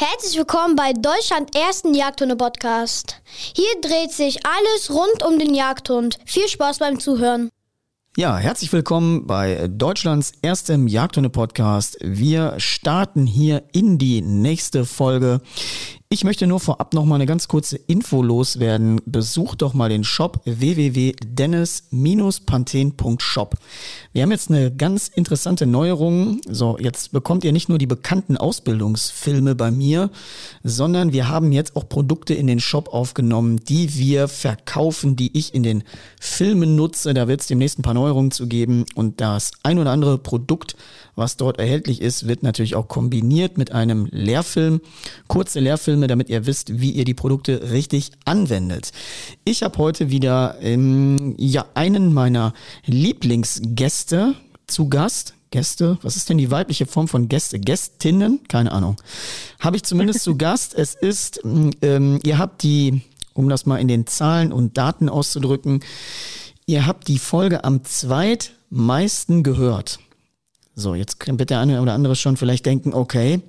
Herzlich willkommen bei Deutschland ersten Jagdhunde-Podcast. Hier dreht sich alles rund um den Jagdhund. Viel Spaß beim Zuhören. Ja, herzlich willkommen bei Deutschlands erstem Jagdhunde-Podcast. Wir starten hier in die nächste Folge. Ich möchte nur vorab noch mal eine ganz kurze Info loswerden. Besucht doch mal den Shop www.dennis-panthen.shop. Wir haben jetzt eine ganz interessante Neuerung. So, jetzt bekommt ihr nicht nur die bekannten Ausbildungsfilme bei mir, sondern wir haben jetzt auch Produkte in den Shop aufgenommen, die wir verkaufen, die ich in den Filmen nutze. Da wird es demnächst ein paar Neuerungen zu geben und das ein oder andere Produkt, was dort erhältlich ist, wird natürlich auch kombiniert mit einem Lehrfilm. Kurze Lehrfilme Filme, damit ihr wisst, wie ihr die Produkte richtig anwendet. Ich habe heute wieder ähm, ja einen meiner Lieblingsgäste zu Gast. Gäste, was ist denn die weibliche Form von Gäste? Gästinnen? Keine Ahnung. Habe ich zumindest zu Gast. Es ist, ähm, ihr habt die, um das mal in den Zahlen und Daten auszudrücken, ihr habt die Folge am zweitmeisten gehört. So, jetzt wird der eine oder andere schon vielleicht denken, okay,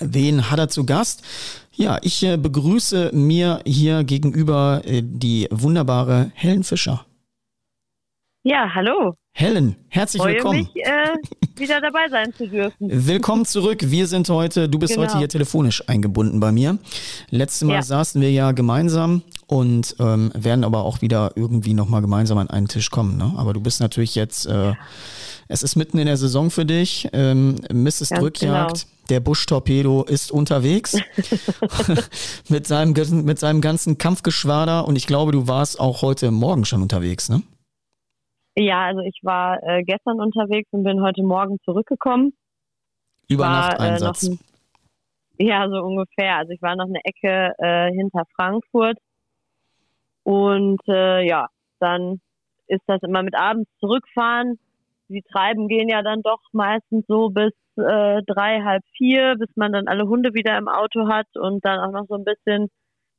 wen hat er zu Gast? Ja, ich äh, begrüße mir hier gegenüber äh, die wunderbare Helen Fischer. Ja, hallo. Helen, herzlich Freue willkommen. mich, äh, wieder dabei sein zu dürfen. Willkommen zurück. Wir sind heute, du bist Genau. heute hier telefonisch eingebunden bei mir. Letztes Mal Ja. saßen wir ja gemeinsam und ähm, werden aber auch wieder irgendwie nochmal gemeinsam an einen Tisch kommen. Ne? Aber du bist natürlich jetzt, äh, es ist mitten in der Saison für dich. Ähm, Mrs. Ganz Drückjagd, genau. der Busch-Torpedo ist unterwegs mit, seinem, ganzen- mit seinem ganzen Kampfgeschwader und ich glaube, du warst auch heute Morgen schon unterwegs, ne? Ja, also ich war äh, gestern unterwegs und bin heute Morgen zurückgekommen. Über War, Nachteinsatz. Äh, noch ein, ja, so ungefähr. Also ich war noch eine Ecke äh, hinter Frankfurt. Und äh, ja, dann ist das immer mit abends zurückfahren. Die Treiben gehen ja dann doch meistens so bis äh, drei, halb vier, bis man dann alle Hunde wieder im Auto hat und dann auch noch so ein bisschen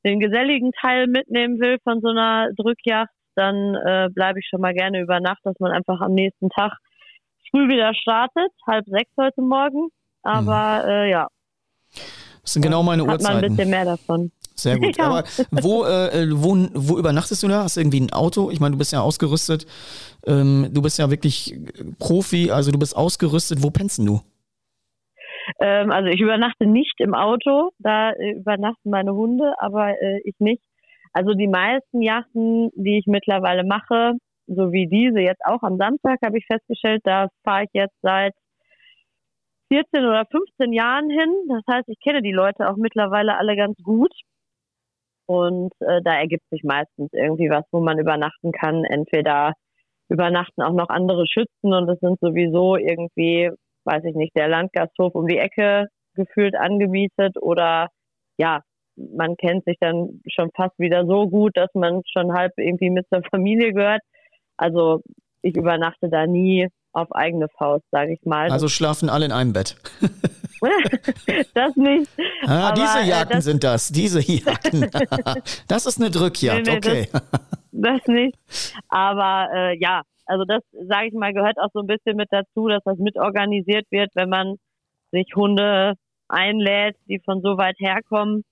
den geselligen Teil mitnehmen will von so einer Drückjacht, dann äh, bleibe ich schon mal gerne über Nacht, dass man einfach am nächsten Tag früh wieder startet, halb sechs heute Morgen. Aber äh, ja, Das sind genau meine hat man ein Uhrzeiten. bisschen mehr davon. Sehr gut. Ja. Aber wo, äh, wo, wo übernachtest du da? Hast du irgendwie ein Auto? Ich meine, du bist ja ausgerüstet. Ähm, du bist ja wirklich Profi, also du bist ausgerüstet. Wo pennst du? Ähm, also ich übernachte nicht im Auto, da äh, übernachten meine Hunde, aber äh, ich nicht. Also die meisten Yachten, die ich mittlerweile mache, so wie diese jetzt auch am Samstag, habe ich festgestellt, da fahre ich jetzt seit 14 oder 15 Jahren hin. Das heißt, ich kenne die Leute auch mittlerweile alle ganz gut. Und äh, da ergibt sich meistens irgendwie was, wo man übernachten kann. Entweder übernachten auch noch andere Schützen und es sind sowieso irgendwie, weiß ich nicht, der Landgasthof um die Ecke gefühlt angemietet oder ja, man kennt sich dann schon fast wieder so gut, dass man schon halb irgendwie mit zur Familie gehört. Also ich übernachte da nie auf eigene Faust, sage ich mal. Also schlafen alle in einem Bett. das nicht. Ah, Aber, diese äh, Jagden das- sind das. Diese Jagden. das ist eine Drückjagd, Nee, nee, okay. das nicht. Aber äh, ja, also das, sage ich mal, gehört auch so ein bisschen mit dazu, dass das mitorganisiert wird, wenn man sich Hunde einlädt, die von so weit herkommen,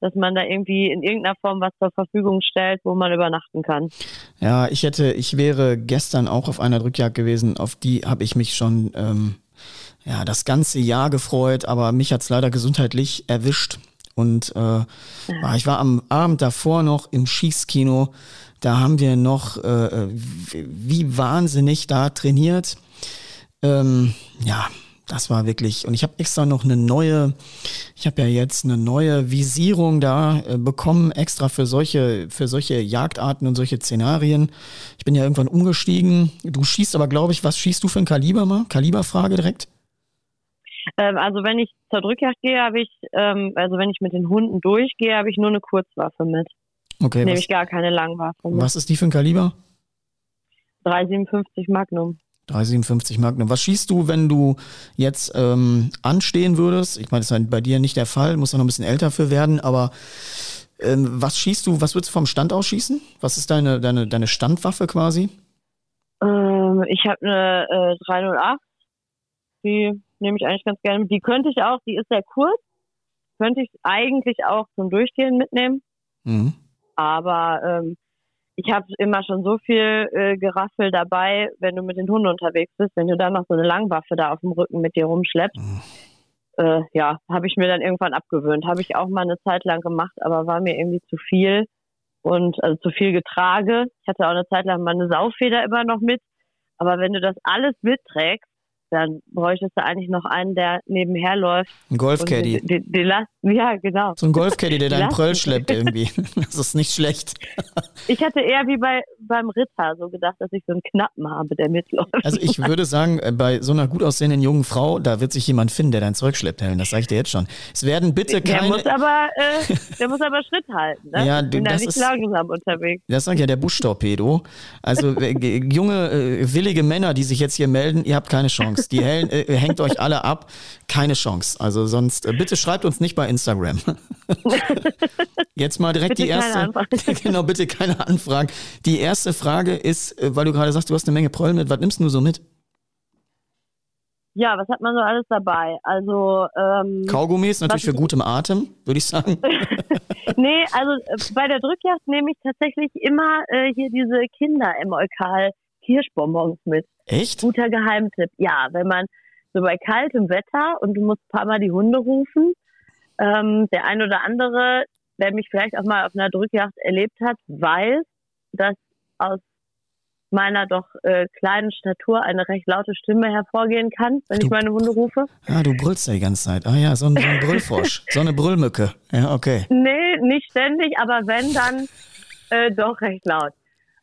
dass man da irgendwie in irgendeiner Form was zur Verfügung stellt, wo man übernachten kann. Ja, ich hätte, ich wäre gestern auch auf einer Drückjagd gewesen. Auf die habe ich mich schon ähm, ja das ganze Jahr gefreut, aber mich hat's leider gesundheitlich erwischt. Und äh, ich war am Abend davor noch im Schießkino. Da haben wir noch äh, wie wie wahnsinnig da trainiert. Ähm, ja, das war wirklich. Und ich habe extra noch eine neue, ich habe ja jetzt eine neue Visierung da äh, bekommen, extra für solche, für solche Jagdarten und solche Szenarien. Ich bin ja irgendwann umgestiegen. Du schießt aber, glaube ich, was schießt du für ein Kaliber mal? Kaliberfrage direkt? Ähm, also wenn ich zur Drückjagd gehe, habe ich, ähm, also wenn ich mit den Hunden durchgehe, habe ich nur eine Kurzwaffe mit. Okay, Nehme ich gar keine Langwaffe mit. was ist die für ein Kaliber? 357 Magnum. 357 Magnum. Was schießt du, wenn du jetzt ähm, anstehen würdest? Ich meine, das ist halt bei dir nicht der Fall, muss ja noch ein bisschen älter für werden, aber ähm, was schießt du, was würdest du vom Stand aus schießen? Was ist deine, deine, deine Standwaffe quasi? Ähm, ich habe eine äh, 308. Die nehme ich eigentlich ganz gerne mit. Die könnte ich auch, die ist sehr kurz. könnte ich eigentlich auch zum Durchgehen mitnehmen. Mhm. Aber ähm, ich habe immer schon so viel äh, Geraffel dabei, wenn du mit den Hunden unterwegs bist, wenn du dann noch so eine Langwaffe da auf dem Rücken mit dir rumschleppst. Mhm. Äh, ja, habe ich mir dann irgendwann abgewöhnt. Habe ich auch mal eine Zeit lang gemacht, aber war mir irgendwie zu viel und also zu viel getrage. Ich hatte auch eine Zeit lang meine Saufeder immer noch mit. Aber wenn du das alles mitträgst, dann bräuchtest du eigentlich noch einen, der nebenher läuft. Ein Golfcaddy. Die, die, die Last, ja, genau. So ein Golfcaddy, der deinen Pröll schleppt irgendwie. Das ist nicht schlecht. Ich hatte eher wie bei beim Ritter so gedacht, dass ich so einen Knappen habe, der mitläuft. Also ich würde sagen, äh, bei so einer gut aussehenden jungen Frau, da wird sich jemand finden, der dein Zeug schleppt, Helen. Das sage ich dir jetzt schon. Es werden bitte keine... Der muss aber, äh, der muss aber Schritt halten. Ne? Ja, ich bin das da nicht ist, langsam unterwegs. Das sagt ja der Buschtorpedo. Also äh, junge, äh, willige Männer, die sich jetzt hier melden, ihr habt keine Chance. Die Helen äh, hängt euch alle ab. Keine Chance. Also sonst, äh, bitte schreibt uns nicht bei Instagram. Jetzt mal direkt bitte die erste. genau, bitte keine Anfragen. Die erste Frage ist, äh, weil du gerade sagst, du hast eine Menge Prollen mit. Was nimmst du so mit? Ja, was hat man so alles dabei? Also ähm, Kaugummis natürlich für gutem Atem, würde ich sagen. nee, also äh, bei der Drückjagd nehme ich tatsächlich immer äh, hier diese Kinder-Emolkal Kirschbonbons mit. Echt? Guter Geheimtipp. Ja, wenn man so bei kaltem Wetter und du musst ein paar Mal die Hunde rufen, ähm, der ein oder andere, der mich vielleicht auch mal auf einer Drückjagd erlebt hat, weiß, dass aus meiner doch äh, kleinen Statur eine recht laute Stimme hervorgehen kann, wenn du, ich meine Hunde rufe. Ah, du brüllst ja die ganze Zeit. Ah ja, so ein, so ein Brüllfrosch, so eine Brüllmücke. Ja, okay. Nee, nicht ständig, aber wenn, dann äh, doch recht laut.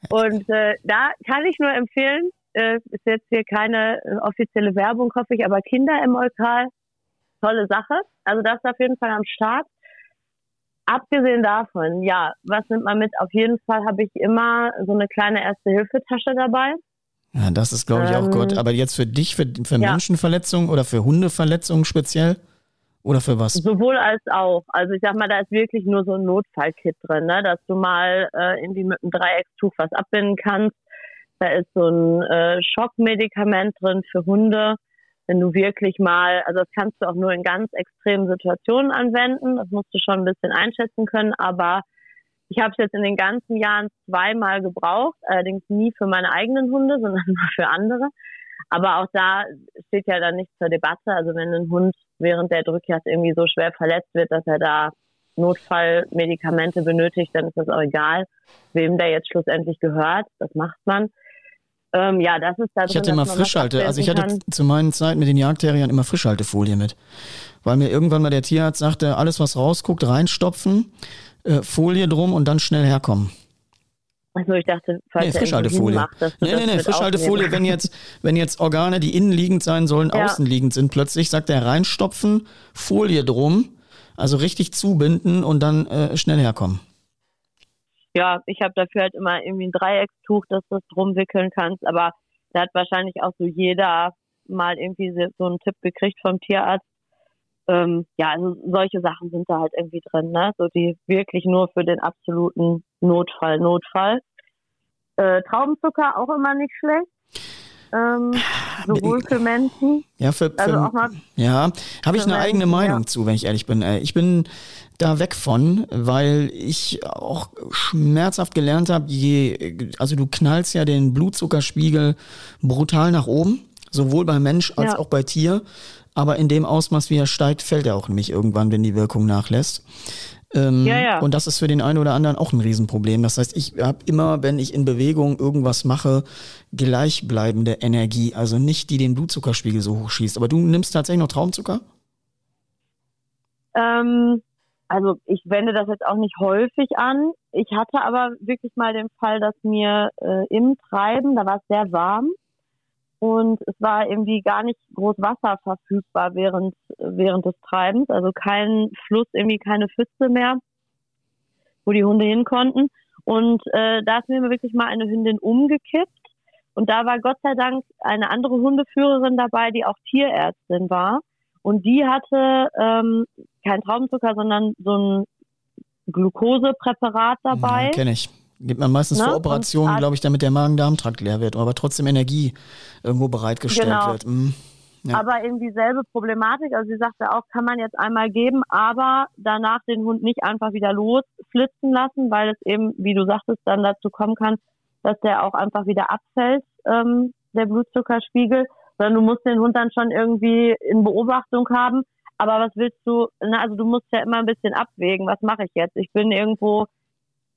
Und äh, da kann ich nur empfehlen, äh, ist jetzt hier keine äh, offizielle Werbung, hoffe ich, aber Kinder im Eukal, tolle Sache. Also das ist auf jeden Fall am Start. Abgesehen davon, ja, was nimmt man mit? Auf jeden Fall habe ich immer so eine kleine Erste-Hilfe-Tasche dabei. Ja, das ist, glaube ich, auch ähm, gut. Aber jetzt für dich, für, für ja. Menschenverletzungen oder für Hundeverletzungen speziell? Oder für was? Sowohl als auch. Also ich sag mal, da ist wirklich nur so ein Notfallkit drin, ne? dass du mal äh, irgendwie mit einem Dreieckstuch was abbinden kannst. Da ist so ein äh, Schockmedikament drin für Hunde wenn du wirklich mal, also das kannst du auch nur in ganz extremen Situationen anwenden, das musst du schon ein bisschen einschätzen können, aber ich habe es jetzt in den ganzen Jahren zweimal gebraucht, allerdings nie für meine eigenen Hunde, sondern nur für andere. Aber auch da steht ja dann nichts zur Debatte. Also wenn ein Hund während der Drückjagd irgendwie so schwer verletzt wird, dass er da Notfallmedikamente benötigt, dann ist das auch egal, wem der jetzt schlussendlich gehört. Das macht man. Ähm, ja, das ist da Ich hatte immer Frischhalte, also ich hatte kann. zu meinen Zeiten mit den Jagdterriern immer Frischhaltefolie mit. Weil mir irgendwann mal der Tierarzt sagte, alles was rausguckt, reinstopfen, äh, Folie drum und dann schnell herkommen. Also ich dachte, falls nee, Frischhaltefolie. Macht, nee, nee, nee, Frischhaltefolie, wenn jetzt, wenn jetzt Organe, die innenliegend sein sollen, ja. außenliegend sind, plötzlich sagt er reinstopfen, Folie drum, also richtig zubinden und dann äh, schnell herkommen ja, ich habe dafür halt immer irgendwie ein Dreieckstuch, dass du es drum wickeln kannst, aber da hat wahrscheinlich auch so jeder mal irgendwie so einen Tipp gekriegt vom Tierarzt. Ähm, ja, also solche Sachen sind da halt irgendwie drin, ne? So die wirklich nur für den absoluten Notfall, Notfall. Äh, Traubenzucker auch immer nicht schlecht ähm, sowohl für Menschen. Ja, für, für also auch mal ja, habe ich eine Menschen, eigene Meinung ja. zu, wenn ich ehrlich bin. Äh, ich bin da weg von, weil ich auch schmerzhaft gelernt habe, je, also du knallst ja den Blutzuckerspiegel brutal nach oben, sowohl bei Mensch als ja. auch bei Tier. Aber in dem Ausmaß, wie er steigt, fällt er auch nämlich irgendwann, wenn die Wirkung nachlässt. Ähm, ja, ja. Und das ist für den einen oder anderen auch ein Riesenproblem. Das heißt, ich habe immer, wenn ich in Bewegung irgendwas mache, gleichbleibende Energie. Also nicht die den Blutzuckerspiegel so hoch schießt. Aber du nimmst tatsächlich noch Traumzucker? Ähm, also ich wende das jetzt auch nicht häufig an. Ich hatte aber wirklich mal den Fall, dass mir äh, im Treiben, da war es sehr warm, und es war irgendwie gar nicht groß Wasser verfügbar während, während des Treibens, also kein Fluss, irgendwie keine Pfütze mehr, wo die Hunde hin konnten. Und äh, da ist mir wirklich mal eine Hündin umgekippt. Und da war Gott sei Dank eine andere Hundeführerin dabei, die auch Tierärztin war. Und die hatte ähm, kein Traubenzucker, sondern so ein Glukosepräparat dabei. Ja, Kenne ich. Gibt man meistens ne? vor Operationen, glaube ich, damit der Magen-Darm-Trakt leer wird, aber trotzdem Energie irgendwo bereitgestellt genau. wird. Mhm. Ja. Aber irgendwie selbe Problematik. Also sie sagte auch, kann man jetzt einmal geben, aber danach den Hund nicht einfach wieder losflitzen lassen, weil es eben, wie du sagtest, dann dazu kommen kann, dass der auch einfach wieder abfällt, ähm, der Blutzuckerspiegel. Sondern du musst den Hund dann schon irgendwie in Beobachtung haben. Aber was willst du, na, also du musst ja immer ein bisschen abwägen, was mache ich jetzt? Ich bin irgendwo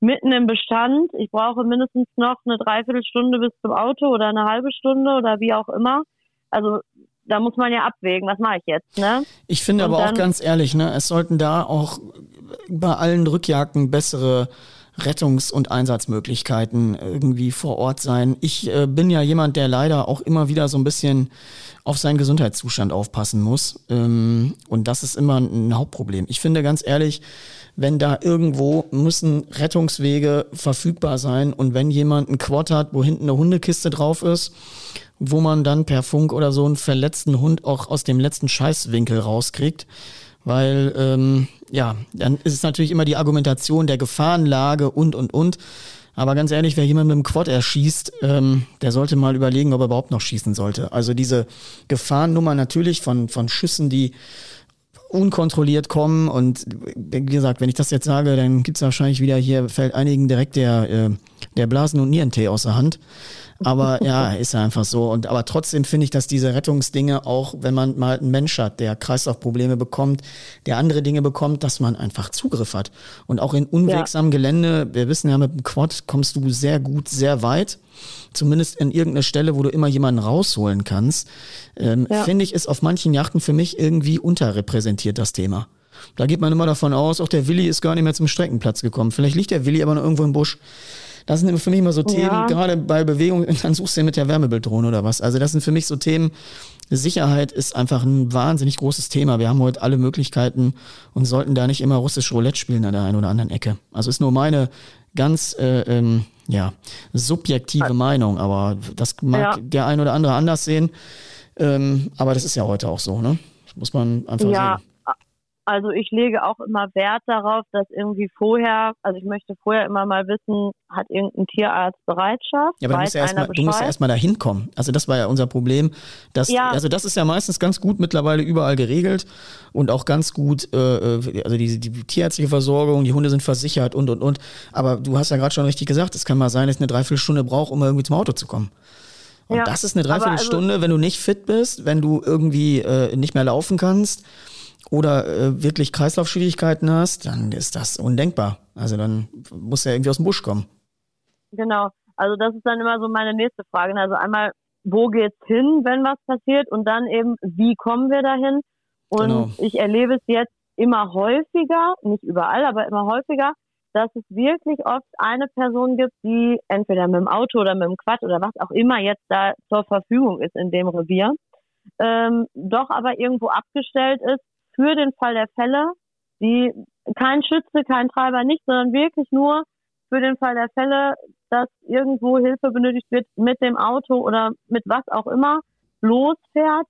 mitten im Bestand. Ich brauche mindestens noch eine Dreiviertelstunde bis zum Auto oder eine halbe Stunde oder wie auch immer. Also da muss man ja abwägen, was mache ich jetzt, ne? Ich finde Und aber auch ganz ehrlich, ne, es sollten da auch bei allen Rückjagden bessere Rettungs- und Einsatzmöglichkeiten irgendwie vor Ort sein. Ich äh, bin ja jemand, der leider auch immer wieder so ein bisschen auf seinen Gesundheitszustand aufpassen muss. Ähm, und das ist immer ein Hauptproblem. Ich finde ganz ehrlich, wenn da irgendwo müssen Rettungswege verfügbar sein und wenn jemand einen Quad hat, wo hinten eine Hundekiste drauf ist, wo man dann per Funk oder so einen verletzten Hund auch aus dem letzten Scheißwinkel rauskriegt, weil ähm, ja, dann ist es natürlich immer die Argumentation der Gefahrenlage und und und. Aber ganz ehrlich, wer jemand mit dem Quad erschießt, ähm, der sollte mal überlegen, ob er überhaupt noch schießen sollte. Also diese Gefahrennummer natürlich von, von Schüssen, die unkontrolliert kommen. Und wie gesagt, wenn ich das jetzt sage, dann gibt's wahrscheinlich wieder hier, fällt einigen direkt der, äh, der Blasen- und Nierentee aus der Hand. Aber ja, ist ja einfach so. Und aber trotzdem finde ich, dass diese Rettungsdinge auch, wenn man mal einen Mensch hat, der Kreislaufprobleme bekommt, der andere Dinge bekommt, dass man einfach Zugriff hat. Und auch in unwegsamem ja. Gelände, wir wissen ja, mit dem Quad kommst du sehr gut, sehr weit. Zumindest in irgendeiner Stelle, wo du immer jemanden rausholen kannst. Ähm, ja. Finde ich, ist auf manchen Yachten für mich irgendwie unterrepräsentiert, das Thema. Da geht man immer davon aus, auch der Willi ist gar nicht mehr zum Streckenplatz gekommen. Vielleicht liegt der Willi aber noch irgendwo im Busch. Das sind für mich immer so Themen, ja. gerade bei Bewegung, dann suchst du ja mit der Wärmebilddrohne oder was. Also das sind für mich so Themen, Sicherheit ist einfach ein wahnsinnig großes Thema. Wir haben heute alle Möglichkeiten und sollten da nicht immer russisch Roulette spielen an der einen oder anderen Ecke. Also ist nur meine ganz äh, ähm, ja, subjektive Meinung, aber das mag ja. der ein oder andere anders sehen. Ähm, aber das ist ja heute auch so, ne? Das muss man einfach ja. sehen. Also ich lege auch immer Wert darauf, dass irgendwie vorher, also ich möchte vorher immer mal wissen, hat irgendein Tierarzt Bereitschaft? Ja, aber du musst ja erstmal erst, erst da hinkommen. Also das war ja unser Problem. Dass, ja. Also das ist ja meistens ganz gut mittlerweile überall geregelt und auch ganz gut, äh, äh, also die, die tierärztliche Versorgung, die Hunde sind versichert und und und. Aber du hast ja gerade schon richtig gesagt, es kann mal sein, dass ich eine Dreiviertelstunde brauche, um irgendwie zum Auto zu kommen. Und ja, das ist eine Dreiviertelstunde, also, wenn du nicht fit bist, wenn du irgendwie äh, nicht mehr laufen kannst oder äh, wirklich Kreislaufschwierigkeiten hast, dann ist das undenkbar. Also dann muss er irgendwie aus dem Busch kommen. Genau. Also das ist dann immer so meine nächste Frage. Also einmal, wo geht's hin, wenn was passiert? Und dann eben, wie kommen wir dahin? Und genau. ich erlebe es jetzt immer häufiger, nicht überall, aber immer häufiger, dass es wirklich oft eine Person gibt, die entweder mit dem Auto oder mit dem Quad oder was auch immer jetzt da zur Verfügung ist in dem Revier, ähm, doch aber irgendwo abgestellt ist für den Fall der Fälle, die kein Schütze, kein Treiber nicht, sondern wirklich nur für den Fall der Fälle, dass irgendwo Hilfe benötigt wird mit dem Auto oder mit was auch immer, losfährt,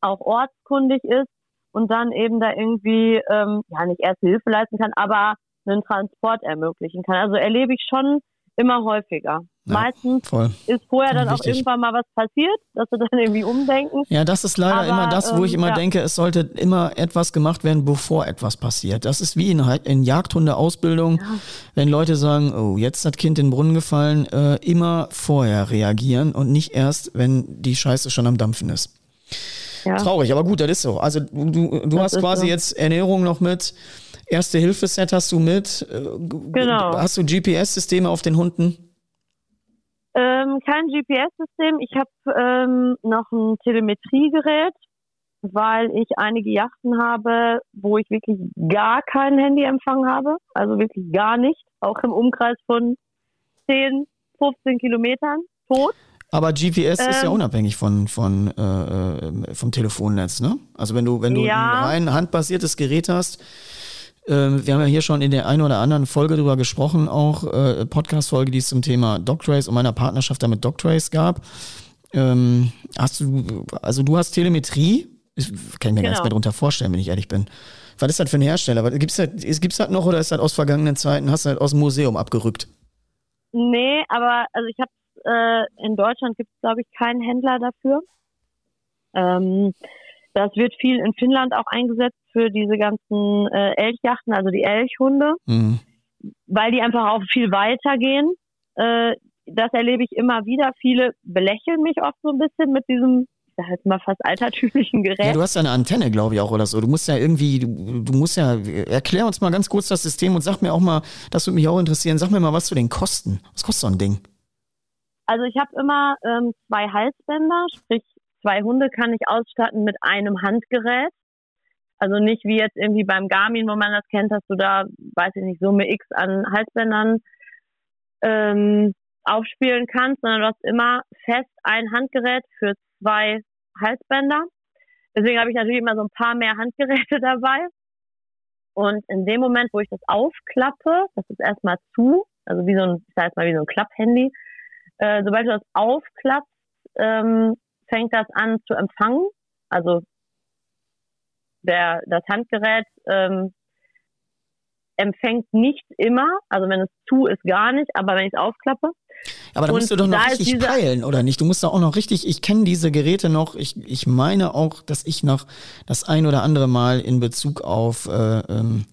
auch ortskundig ist und dann eben da irgendwie, ähm, ja, nicht erst Hilfe leisten kann, aber einen Transport ermöglichen kann. Also erlebe ich schon immer häufiger. Ja, Meistens voll. ist vorher dann Wichtig. auch irgendwann mal was passiert, dass sie dann irgendwie umdenken. Ja, das ist leider Aber, immer das, wo ich ähm, immer ja. denke, es sollte immer etwas gemacht werden, bevor etwas passiert. Das ist wie in, in Jagdhundeausbildung, ja. wenn Leute sagen, oh, jetzt das Kind in den Brunnen gefallen, äh, immer vorher reagieren und nicht erst, wenn die Scheiße schon am Dampfen ist. Ja. Traurig, aber gut, das ist so. Also du, du, du hast quasi so. jetzt Ernährung noch mit, Erste-Hilfe-Set hast du mit? Äh, genau. Hast du GPS-Systeme auf den Hunden? Ähm, kein GPS-System. Ich habe ähm, noch ein Telemetriegerät, weil ich einige Yachten habe, wo ich wirklich gar keinen Handyempfang habe. Also wirklich gar nicht. Auch im Umkreis von 10, 15 Kilometern tot. Aber GPS ähm, ist ja ähm. unabhängig von, von, äh, äh, vom Telefonnetz, ne? Also wenn du, wenn du ja. ein rein handbasiertes Gerät hast, wir haben ja hier schon in der einen oder anderen Folge drüber gesprochen, auch äh, Podcast-Folge, die es zum Thema Doctrace und meiner Partnerschaft damit Doctrace gab. Ähm, hast du, also du hast Telemetrie, ich kann mir genau. gar nichts mehr darunter vorstellen, wenn ich ehrlich bin. Was ist das für ein Hersteller? Gibt es das, gibt's das noch oder ist das aus vergangenen Zeiten? Hast du das aus dem Museum abgerückt? Nee, aber also ich habe äh, in Deutschland gibt es, glaube ich, keinen Händler dafür. Ähm, das wird viel in Finnland auch eingesetzt für diese ganzen äh, Elchjachten, also die Elchhunde, mhm. weil die einfach auch viel weiter gehen. Äh, das erlebe ich immer wieder. Viele belächeln mich oft so ein bisschen mit diesem ich sag jetzt mal fast altertümlichen Gerät. Ja, du hast ja eine Antenne, glaube ich, auch oder so. Du musst ja irgendwie, du, du, musst ja, erklär uns mal ganz kurz das System und sag mir auch mal, das würde mich auch interessieren, sag mir mal was zu den Kosten. Was kostet so ein Ding? Also ich habe immer ähm, zwei Halsbänder, sprich zwei Hunde kann ich ausstatten mit einem Handgerät. Also nicht wie jetzt irgendwie beim Garmin, wo man das kennt, dass du da, weiß ich nicht, Summe X an Halsbändern ähm, aufspielen kannst, sondern du hast immer fest ein Handgerät für zwei Halsbänder. Deswegen habe ich natürlich immer so ein paar mehr Handgeräte dabei. Und in dem Moment, wo ich das aufklappe, das ist erstmal zu, also wie so ein, ich sag jetzt mal wie so ein Klapphandy, äh, sobald du das aufklappst, ähm, fängt das an zu empfangen. Also der, das Handgerät ähm, empfängt nicht immer, also wenn es zu ist, gar nicht, aber wenn ich es aufklappe. Aber da musst du doch noch richtig peilen, oder nicht? Du musst da auch noch richtig, ich kenne diese Geräte noch, ich, ich meine auch, dass ich noch das ein oder andere Mal in Bezug auf, äh, ähm,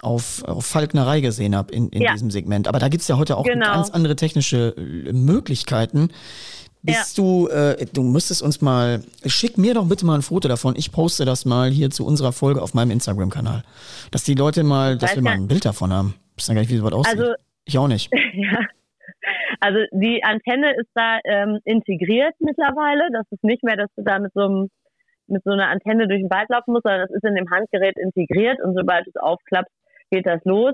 auf, auf Falknerei gesehen habe in, in ja. diesem Segment. Aber da gibt's ja heute auch genau. ganz andere technische äh, Möglichkeiten. Bist ja. du, äh, du müsstest uns mal, schick mir doch bitte mal ein Foto davon. Ich poste das mal hier zu unserer Folge auf meinem Instagram-Kanal. Dass die Leute mal, dass wir mal ein Bild davon haben. Wissen ja gar nicht, wie sowas aussieht. Also, ich auch nicht. ja. Also die Antenne ist da ähm, integriert mittlerweile. Das ist nicht mehr, dass du da mit so einem mit so einer Antenne durch den Wald laufen musst, sondern das ist in dem Handgerät integriert und sobald du es aufklappst, geht das los.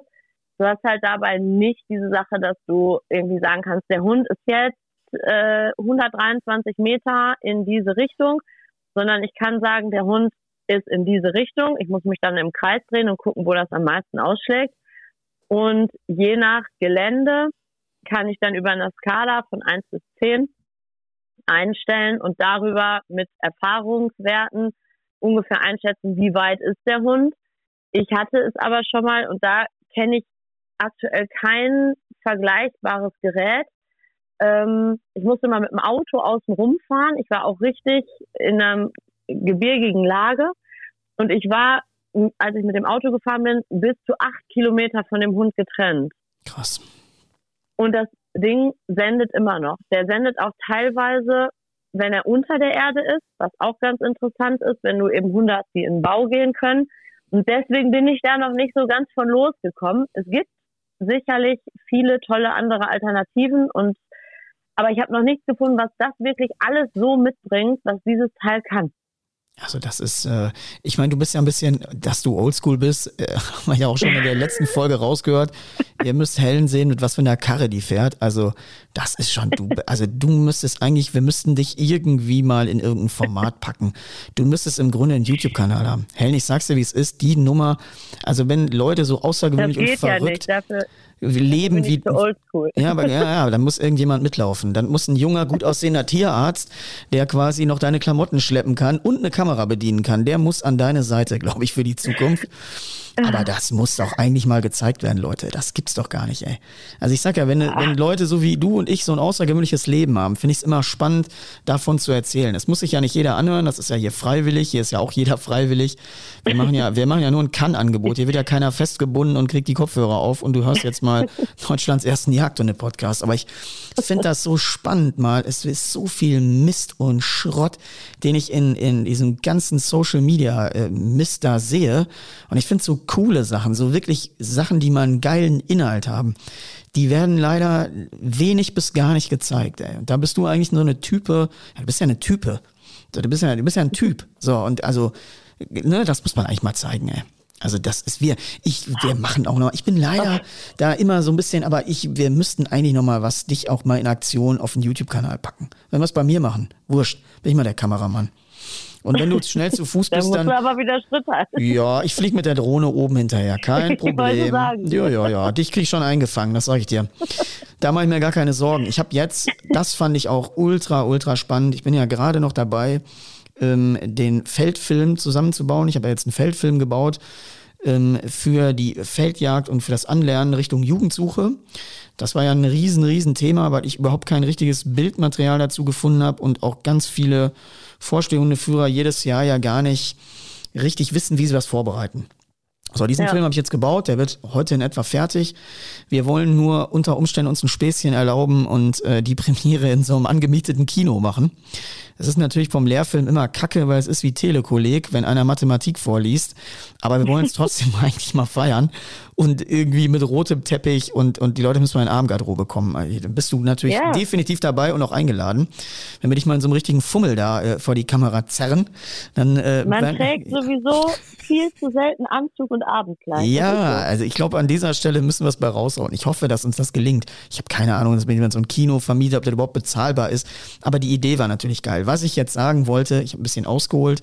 Du hast halt dabei nicht diese Sache, dass du irgendwie sagen kannst, der Hund ist jetzt äh, 123 Meter in diese Richtung, sondern ich kann sagen, der Hund ist in diese Richtung. Ich muss mich dann im Kreis drehen und gucken, wo das am meisten ausschlägt. Und je nach Gelände kann ich dann über eine Skala von 1 bis 10 einstellen und darüber mit Erfahrungswerten ungefähr einschätzen, wie weit ist der Hund. Ich hatte es aber schon mal und da kenne ich aktuell kein vergleichbares Gerät, ähm, ich musste mal mit dem Auto außen rumfahren. Ich war auch richtig in einer gebirgigen Lage. Und ich war, als ich mit dem Auto gefahren bin, bis zu acht Kilometer von dem Hund getrennt. Krass. Und das Ding sendet immer noch. Der sendet auch teilweise, wenn er unter der Erde ist, was auch ganz interessant ist, wenn du eben Hunde hast, die in den Bau gehen können. Und deswegen bin ich da noch nicht so ganz von losgekommen. Es gibt sicherlich viele tolle andere Alternativen und aber ich habe noch nichts gefunden, was das wirklich alles so mitbringt, was dieses Teil kann. Also das ist, äh, ich meine, du bist ja ein bisschen, dass du oldschool bist, äh, haben wir ja auch schon in der letzten Folge rausgehört. Ihr müsst Helen sehen, mit was für einer Karre die fährt. Also das ist schon, du, also du müsstest eigentlich, wir müssten dich irgendwie mal in irgendein Format packen. Du müsstest im Grunde einen YouTube-Kanal haben. Helen, ich sag's dir, wie es ist, die Nummer, also wenn Leute so außergewöhnlich und verrückt... Ja nicht, dafür leben wie. Ja, aber ja, ja, dann muss irgendjemand mitlaufen. Dann muss ein junger, gut aussehender Tierarzt, der quasi noch deine Klamotten schleppen kann und eine Kamera bedienen kann, der muss an deine Seite, glaube ich, für die Zukunft. Aber das muss doch eigentlich mal gezeigt werden, Leute. Das gibt's doch gar nicht, ey. Also ich sag ja, wenn, wenn Leute so wie du und ich so ein außergewöhnliches Leben haben, finde ich es immer spannend, davon zu erzählen. Es muss sich ja nicht jeder anhören, das ist ja hier freiwillig, hier ist ja auch jeder freiwillig. Wir machen ja, wir machen ja nur ein Kann-Angebot. Hier wird ja keiner festgebunden und kriegt die Kopfhörer auf und du hörst jetzt mal Deutschlands ersten Jagdhunde-Podcast. Aber ich finde das so spannend mal. Es ist so viel Mist und Schrott, den ich in, in diesem ganzen Social Media äh, Mist da sehe. Und ich finde so coole Sachen, so wirklich Sachen, die mal einen geilen Inhalt haben, die werden leider wenig bis gar nicht gezeigt. Ey. Und da bist du eigentlich nur eine Type, ja, du bist ja eine Type. Du bist ja, du bist ja ein Typ. So, und also, ne, das muss man eigentlich mal zeigen, ey. Also das ist wir, ich, wir machen auch noch, ich bin leider da immer so ein bisschen, aber ich, wir müssten eigentlich noch mal was, dich auch mal in Aktion auf den YouTube-Kanal packen. Wenn wir es bei mir machen, wurscht, bin ich mal der Kameramann. Und wenn du schnell zu Fuß bist, dann. Du aber wieder Schritt halten. Ja, ich fliege mit der Drohne oben hinterher. Kein Problem. Ja, ja, ja. Dich krieg ich schon eingefangen, das sage ich dir. Da mache ich mir gar keine Sorgen. Ich habe jetzt, das fand ich auch ultra, ultra spannend. Ich bin ja gerade noch dabei, ähm, den Feldfilm zusammenzubauen. Ich habe ja jetzt einen Feldfilm gebaut ähm, für die Feldjagd und für das Anlernen Richtung Jugendsuche. Das war ja ein riesen, riesen Thema, weil ich überhaupt kein richtiges Bildmaterial dazu gefunden habe und auch ganz viele Vorstehhundeführer jedes Jahr ja gar nicht richtig wissen, wie sie was vorbereiten. So, diesen ja. Film habe ich jetzt gebaut, der wird heute in etwa fertig. Wir wollen nur unter Umständen uns ein Späßchen erlauben und äh, die Premiere in so einem angemieteten Kino machen. Es ist natürlich vom Lehrfilm immer kacke, weil es ist wie Telekolleg, wenn einer Mathematik vorliest. Aber wir wollen es trotzdem eigentlich mal feiern und irgendwie mit rotem Teppich und, und die Leute müssen mal in Armgarderobe kommen. Also, dann bist du natürlich yeah. definitiv dabei und auch eingeladen. Wenn wir dich mal in so einem richtigen Fummel da äh, vor die Kamera zerren, dann. Äh, Man trägt sowieso viel zu selten Anzug und Abendkleid. Ja, also ich glaube, an dieser Stelle müssen wir es bei raushauen. Ich hoffe, dass uns das gelingt. Ich habe keine Ahnung, dass mir so ein Kino vermietet, ob der überhaupt bezahlbar ist. Aber die Idee war natürlich geil. Was ich jetzt sagen wollte, ich habe ein bisschen ausgeholt.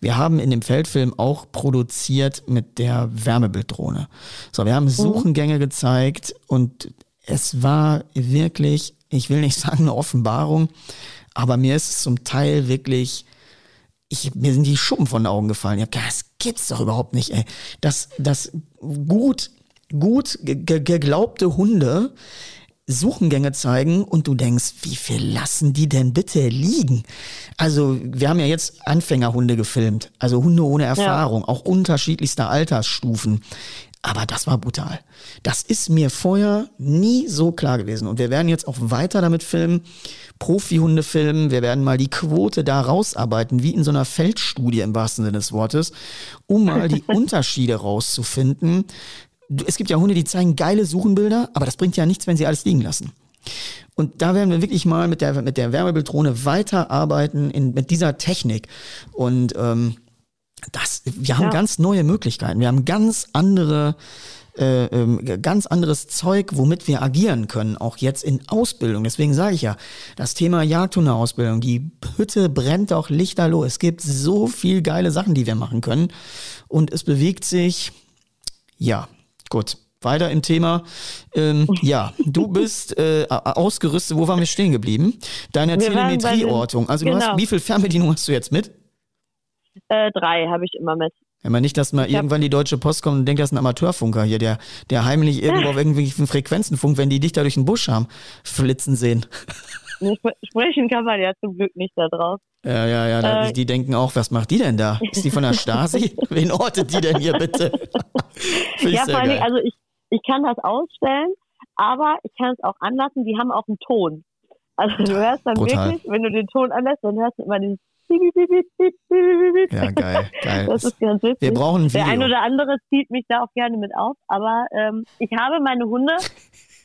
Wir haben in dem Feldfilm auch produziert mit der Wärmebilddrohne. So, wir haben mhm. Suchengänge gezeigt und es war wirklich, ich will nicht sagen eine Offenbarung, aber mir ist es zum Teil wirklich, ich, mir sind die Schuppen von den Augen gefallen. Ich hab gedacht, das gibt's doch überhaupt nicht, ey. Dass, dass gut, gut geglaubte Hunde Suchengänge zeigen und du denkst, wie viel lassen die denn bitte liegen? Also wir haben ja jetzt Anfängerhunde gefilmt, also Hunde ohne Erfahrung, ja. auch unterschiedlichster Altersstufen. Aber das war brutal. Das ist mir vorher nie so klar gewesen. Und wir werden jetzt auch weiter damit filmen, Profihunde filmen. Wir werden mal die Quote da rausarbeiten, wie in so einer Feldstudie im wahrsten Sinne des Wortes, um mal die Unterschiede rauszufinden. Es gibt ja Hunde, die zeigen geile Suchenbilder, aber das bringt ja nichts, wenn sie alles liegen lassen. Und da werden wir wirklich mal mit der, mit der Wärmebilddrohne weiterarbeiten in, mit dieser Technik. Und ähm, das, wir haben ja. ganz neue Möglichkeiten. Wir haben ganz andere, äh, äh, ganz anderes Zeug, womit wir agieren können, auch jetzt in Ausbildung. Deswegen sage ich ja, das Thema Jagdhundeausbildung, die Hütte brennt auch lichterloh. Es gibt so viel geile Sachen, die wir machen können. Und es bewegt sich, ja, gut. Weiter im Thema. Ähm, ja, du bist äh, ausgerüstet. Wo waren wir stehen geblieben? Deine Telemetrieortung. Also genau. du hast, wie viel Fernbedienung hast du jetzt mit? Äh, drei habe ich immer mit. Ja, mal nicht, dass mal irgendwann die Deutsche Post kommt und denkt, das ist ein Amateurfunker hier, der, der heimlich irgendwo auf irgendwelchen Frequenzen funkt, wenn die dich da durch den Busch haben, flitzen sehen. Sprechen kann man ja zum Glück nicht da drauf. Ja, ja, ja, äh, die denken auch, was macht die denn da? Ist die von der Stasi? Wen ortet die denn hier bitte? ja, vor allem, also ich, ich kann das ausstellen, aber ich kann es auch anlassen, die haben auch einen Ton. Also du hörst dann Brutal. wirklich, wenn du den Ton anlässt, dann hörst du immer dieses ja, geil, geil. Das ist ganz witzig. Wir brauchen ein Video. Der ein oder andere zieht mich da auch gerne mit auf, aber ähm, ich habe meine Hunde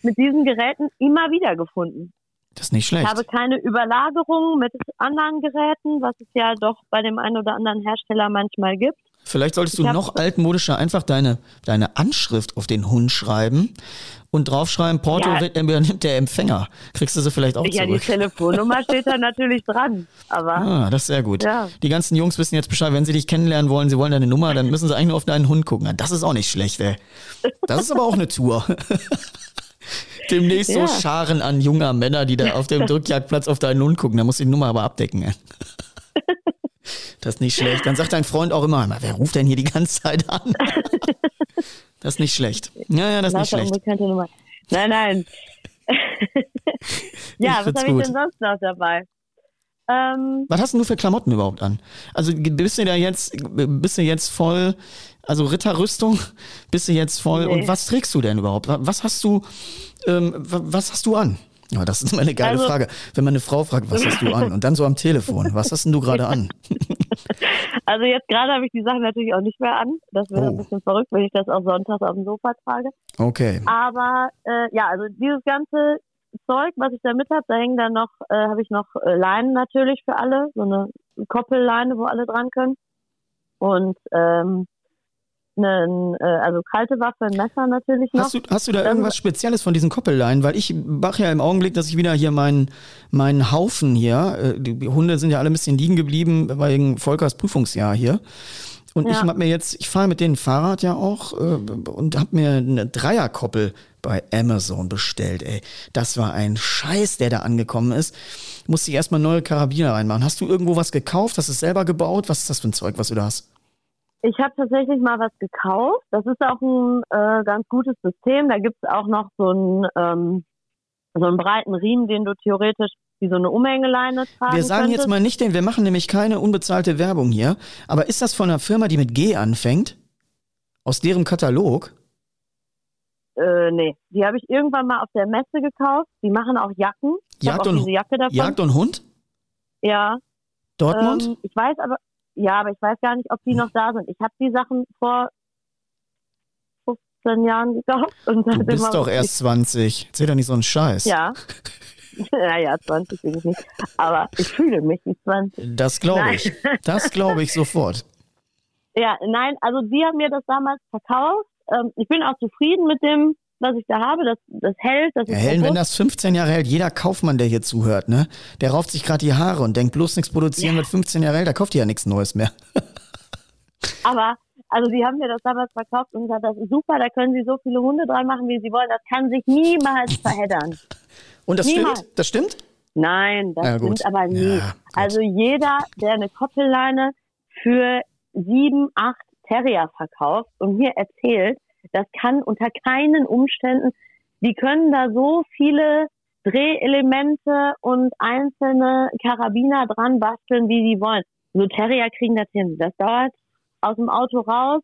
mit diesen Geräten immer wieder gefunden. Das ist nicht schlecht. Ich habe keine Überlagerung mit anderen Geräten, was es ja doch bei dem einen oder anderen Hersteller manchmal gibt. Vielleicht solltest du noch altmodischer einfach deine, deine Anschrift auf den Hund schreiben und draufschreiben, Porto ja. übernimmt der Empfänger. Kriegst du sie vielleicht auch ja, zurück. Ja, die Telefonnummer steht da natürlich dran. Aber ah, das ist sehr gut. Ja. Die ganzen Jungs wissen jetzt Bescheid, wenn sie dich kennenlernen wollen, sie wollen deine Nummer, dann müssen sie eigentlich nur auf deinen Hund gucken. Das ist auch nicht schlecht, ey. Das ist aber auch eine Tour. Demnächst ja. so Scharen an junger Männer, die da auf dem Drückjagdplatz auf deinen Hund gucken. Da muss die Nummer aber abdecken. Das ist nicht schlecht. Dann sagt dein Freund auch immer, wer ruft denn hier die ganze Zeit an? Das ist nicht schlecht. Ja, ja, das ist nicht schlecht. Nein, nein. ja, was habe ich denn sonst noch dabei? Ähm, was hast denn du für Klamotten überhaupt an? Also bist du da jetzt, bist du jetzt voll, also Ritterrüstung, bist du jetzt voll nee. und was trägst du denn überhaupt? Was hast du, ähm, was hast du an? Ja, das ist immer eine geile also, Frage. Wenn man eine Frau fragt, was hast du an? Und dann so am Telefon, was hast denn du gerade an? Also jetzt gerade habe ich die Sachen natürlich auch nicht mehr an. Das wäre oh. ein bisschen verrückt, wenn ich das auch sonntags auf dem Sofa trage. Okay. Aber äh, ja, also dieses ganze Zeug, was ich da mit habe, da hängen dann noch, äh, habe ich noch äh, Leinen natürlich für alle, so eine Koppelleine, wo alle dran können. Und ähm, einen, äh, also kalte Waffe, ein Messer natürlich noch. Hast du, hast du da irgendwas Spezielles von diesen Koppelleinen? Weil ich mache ja im Augenblick, dass ich wieder hier meinen meinen Haufen hier, äh, die Hunde sind ja alle ein bisschen liegen geblieben wegen Volkers Prüfungsjahr hier. Und ja. ich habe mir jetzt, ich fahre mit denen Fahrrad ja auch äh, und habe mir eine Dreierkoppel bei Amazon bestellt, ey. Das war ein Scheiß, der da angekommen ist. Musste ich erstmal neue Karabiner reinmachen. Hast du irgendwo was gekauft? Hast du es selber gebaut? Was ist das für ein Zeug, was du da hast? Ich habe tatsächlich mal was gekauft. Das ist auch ein äh, ganz gutes System. Da gibt es auch noch so einen, ähm, so einen breiten Riemen, den du theoretisch die so eine Umhängeleine tragen Wir sagen könntest. jetzt mal nicht den, wir machen nämlich keine unbezahlte Werbung hier, aber ist das von einer Firma, die mit G anfängt? Aus deren Katalog? Äh, nee, die habe ich irgendwann mal auf der Messe gekauft. Die machen auch Jacken. Ich Jagd auch und- diese Jacke davon. Jagd und Hund? ja. Dortmund? Ähm, ich weiß aber, ja, aber ich weiß gar nicht, ob die noch da sind. Ich habe die Sachen vor 15 Jahren gekauft. Und du bist doch erst 20. Erzähl doch nicht so einen Scheiß. Ja. naja, 20 bin ich nicht. Aber ich fühle mich wie 20. Das glaube ich. Das glaube ich sofort. Ja, nein, also die haben mir das damals verkauft. Ähm, ich bin auch zufrieden mit dem, was ich da habe. Das, das hält, das Ja, ist Helen, wenn das 15 Jahre hält, jeder Kaufmann, der hier zuhört, ne, der rauft sich gerade die Haare und denkt bloß nichts produzieren mit 15 Jahre älter, da kauft ihr ja nichts Neues mehr. Aber, also die haben mir das damals verkauft und gesagt, das ist super, da können sie so viele Hunde dran machen, wie sie wollen. Das kann sich niemals verheddern. Und das Niemals. stimmt? Das stimmt? Nein, das Ja, stimmt aber nie. Ja, also jeder, der eine Koppelleine für sieben, acht Terrier verkauft und mir erzählt, das kann unter keinen Umständen, die können da so viele Drehelemente und einzelne Karabiner dran basteln, wie sie wollen. So Terrier kriegen das hin. Das dauert aus dem Auto raus,